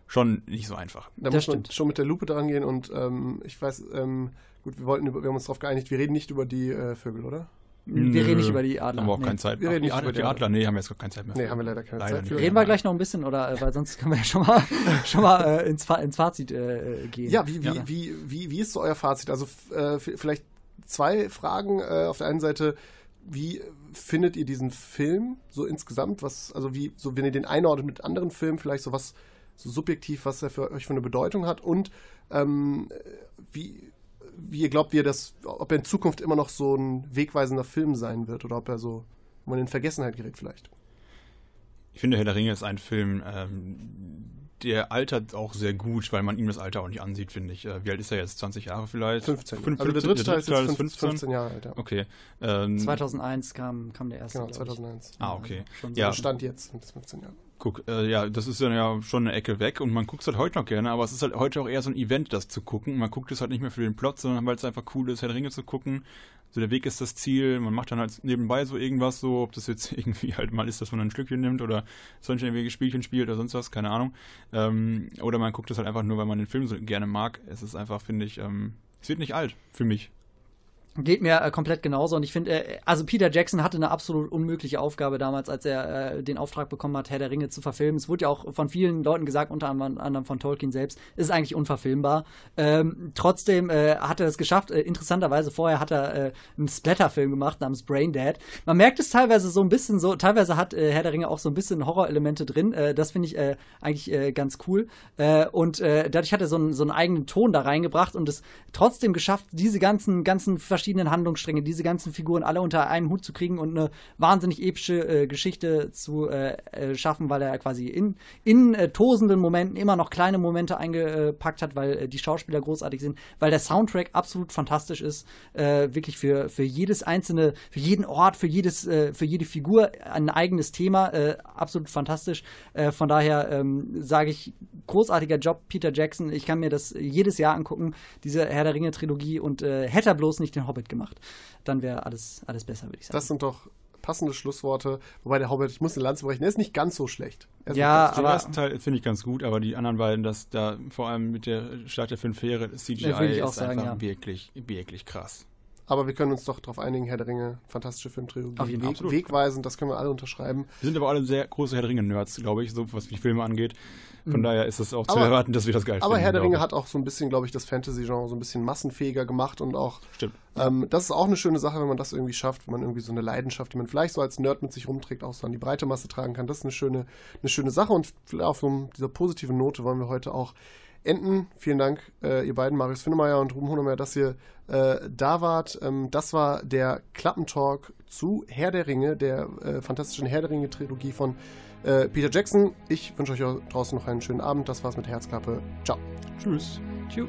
schon nicht so einfach. Da muss man schon mit der Lupe dran gehen und ähm, ich weiß, ähm, gut, wir wollten über, wir haben uns darauf geeinigt, wir reden nicht über die äh, Vögel, oder? Wir reden nicht über die Adler. Haben wir auch nee. keine Zeit. Wir reden nicht Adler, über die die Adler, nee, haben wir jetzt gar keine Zeit mehr. Nee, haben wir leider keine Leider Zeit nicht. für. Reden wir gleich noch ein bisschen, oder? Äh, weil sonst können wir ja schon mal, schon mal äh, ins, ins Fazit äh, gehen. Ja, wie, wie, wie, wie, wie ist so euer Fazit? Also äh, vielleicht zwei Fragen. Äh, auf der einen Seite, wie findet ihr diesen Film so insgesamt? Was, also wie, so wenn ihr den einordnet mit anderen Filmen, vielleicht so was so subjektiv, was er für euch für eine Bedeutung hat und ähm, wie, wie ihr glaubt, wie ihr das, ob er in Zukunft immer noch so ein wegweisender Film sein wird oder ob er so, man in Vergessenheit gerät vielleicht. Ich finde, Herr der Ringe ist ein Film, ähm, der altert auch sehr gut, weil man ihm das Alter auch nicht ansieht, finde ich. Äh, wie alt ist er jetzt? 20 Jahre vielleicht? 15. Fünf- also der 15? dritte Teil ist jetzt 15, 15? 15 Jahre alt. Ja. Okay. Ähm, 2001 kam, kam der erste. Genau, glaub ich. 2001. Ah, okay. Schon so Ja, Stand jetzt sind es 15 Jahre. Guck, äh, ja, das ist dann ja schon eine Ecke weg und man guckt es halt heute noch gerne, aber es ist halt heute auch eher so ein Event, das zu gucken. Man guckt es halt nicht mehr für den Plot, sondern weil es einfach cool ist, Herr Ringe zu gucken. So der Weg ist das Ziel, man macht dann halt nebenbei so irgendwas so, ob das jetzt irgendwie halt mal ist, dass man ein Stückchen nimmt oder sonst irgendwelche Spielchen spielt oder sonst was, keine Ahnung. Ähm, oder man guckt es halt einfach nur, weil man den Film so gerne mag. Es ist einfach, finde ich, ähm, es wird nicht alt für mich. Geht mir äh, komplett genauso. Und ich finde, äh, also Peter Jackson hatte eine absolut unmögliche Aufgabe damals, als er äh, den Auftrag bekommen hat, Herr der Ringe zu verfilmen. Es wurde ja auch von vielen Leuten gesagt, unter anderem von Tolkien selbst, es ist eigentlich unverfilmbar. Ähm, trotzdem äh, hat er es geschafft. Äh, interessanterweise vorher hat er äh, einen Splatter-Film gemacht namens Brain Dead. Man merkt es teilweise so ein bisschen so, teilweise hat Herr der Ringe auch so ein bisschen Horrorelemente drin. Das finde ich eigentlich ganz cool. Und dadurch hat er so einen, so einen eigenen Ton da reingebracht und es trotzdem geschafft, diese ganzen, ganzen verschiedenen Handlungsstränge, diese ganzen Figuren alle unter einen Hut zu kriegen und eine wahnsinnig epische äh, Geschichte zu äh, äh, schaffen, weil er quasi in, in äh, tosenden Momenten immer noch kleine Momente eingepackt hat, weil äh, die Schauspieler großartig sind, weil der Soundtrack absolut fantastisch ist, wirklich für, für jedes einzelne, für jeden Ort, für jedes, für jede Figur ein eigenes Thema, absolut fantastisch. Von daher ähm, sage ich, großartiger Job, Peter Jackson. Ich kann mir das jedes Jahr angucken, diese Herr der Ringe-Trilogie und äh, hätte er bloß nicht den Hobbit gemacht. Dann wäre alles, alles besser, würde ich sagen. Das sind doch passende Schlussworte. Wobei der Hobbit, ich muss eine Lanze brechen, der ist nicht ganz so schlecht. Er ist Ja, nicht ganz Den aber- ersten Teil finde ich ganz gut, aber die anderen beiden, das da vor allem mit der Stadt der fünf Heere, CGI Ja, würde ich auch ist sagen, einfach ja. wirklich, wirklich krass. Aber wir können uns doch darauf einigen, Herr der Ringe, fantastische Filmtrilogie, Auf jeden Fall. Weg, wegweisend, das können wir alle unterschreiben. Wir sind aber alle sehr große Herr der Ringe-Nerds, glaube ich, so was die Filme angeht. Von daher ist es auch zu Mhm. Aber- erwarten, dass wir das geil Aber finden. Herr der Ringe hat auch so ein bisschen, glaube ich, das Fantasy-Genre so ein bisschen massenfähiger gemacht und auch. Stimmt. Ähm, das ist auch eine schöne Sache, wenn man das irgendwie schafft, wenn man irgendwie so eine Leidenschaft, die man vielleicht so als Nerd mit sich rumträgt, auch so an die breite Masse tragen kann. Das ist eine schöne, eine schöne Sache und auf so dieser positiven Note wollen wir heute auch enden. Vielen Dank, äh, ihr beiden, Marius Finnemeyer und Ruben Hunemeyer, dass ihr äh, da wart. Ähm, das war der Klappentalk zu Herr der Ringe, der äh, fantastischen Herr der Ringe-Trilogie von äh, Peter Jackson. Ich wünsche euch draußen noch einen schönen Abend. Das war's mit Herzklappe. Ciao. Tschüss. Tschüss.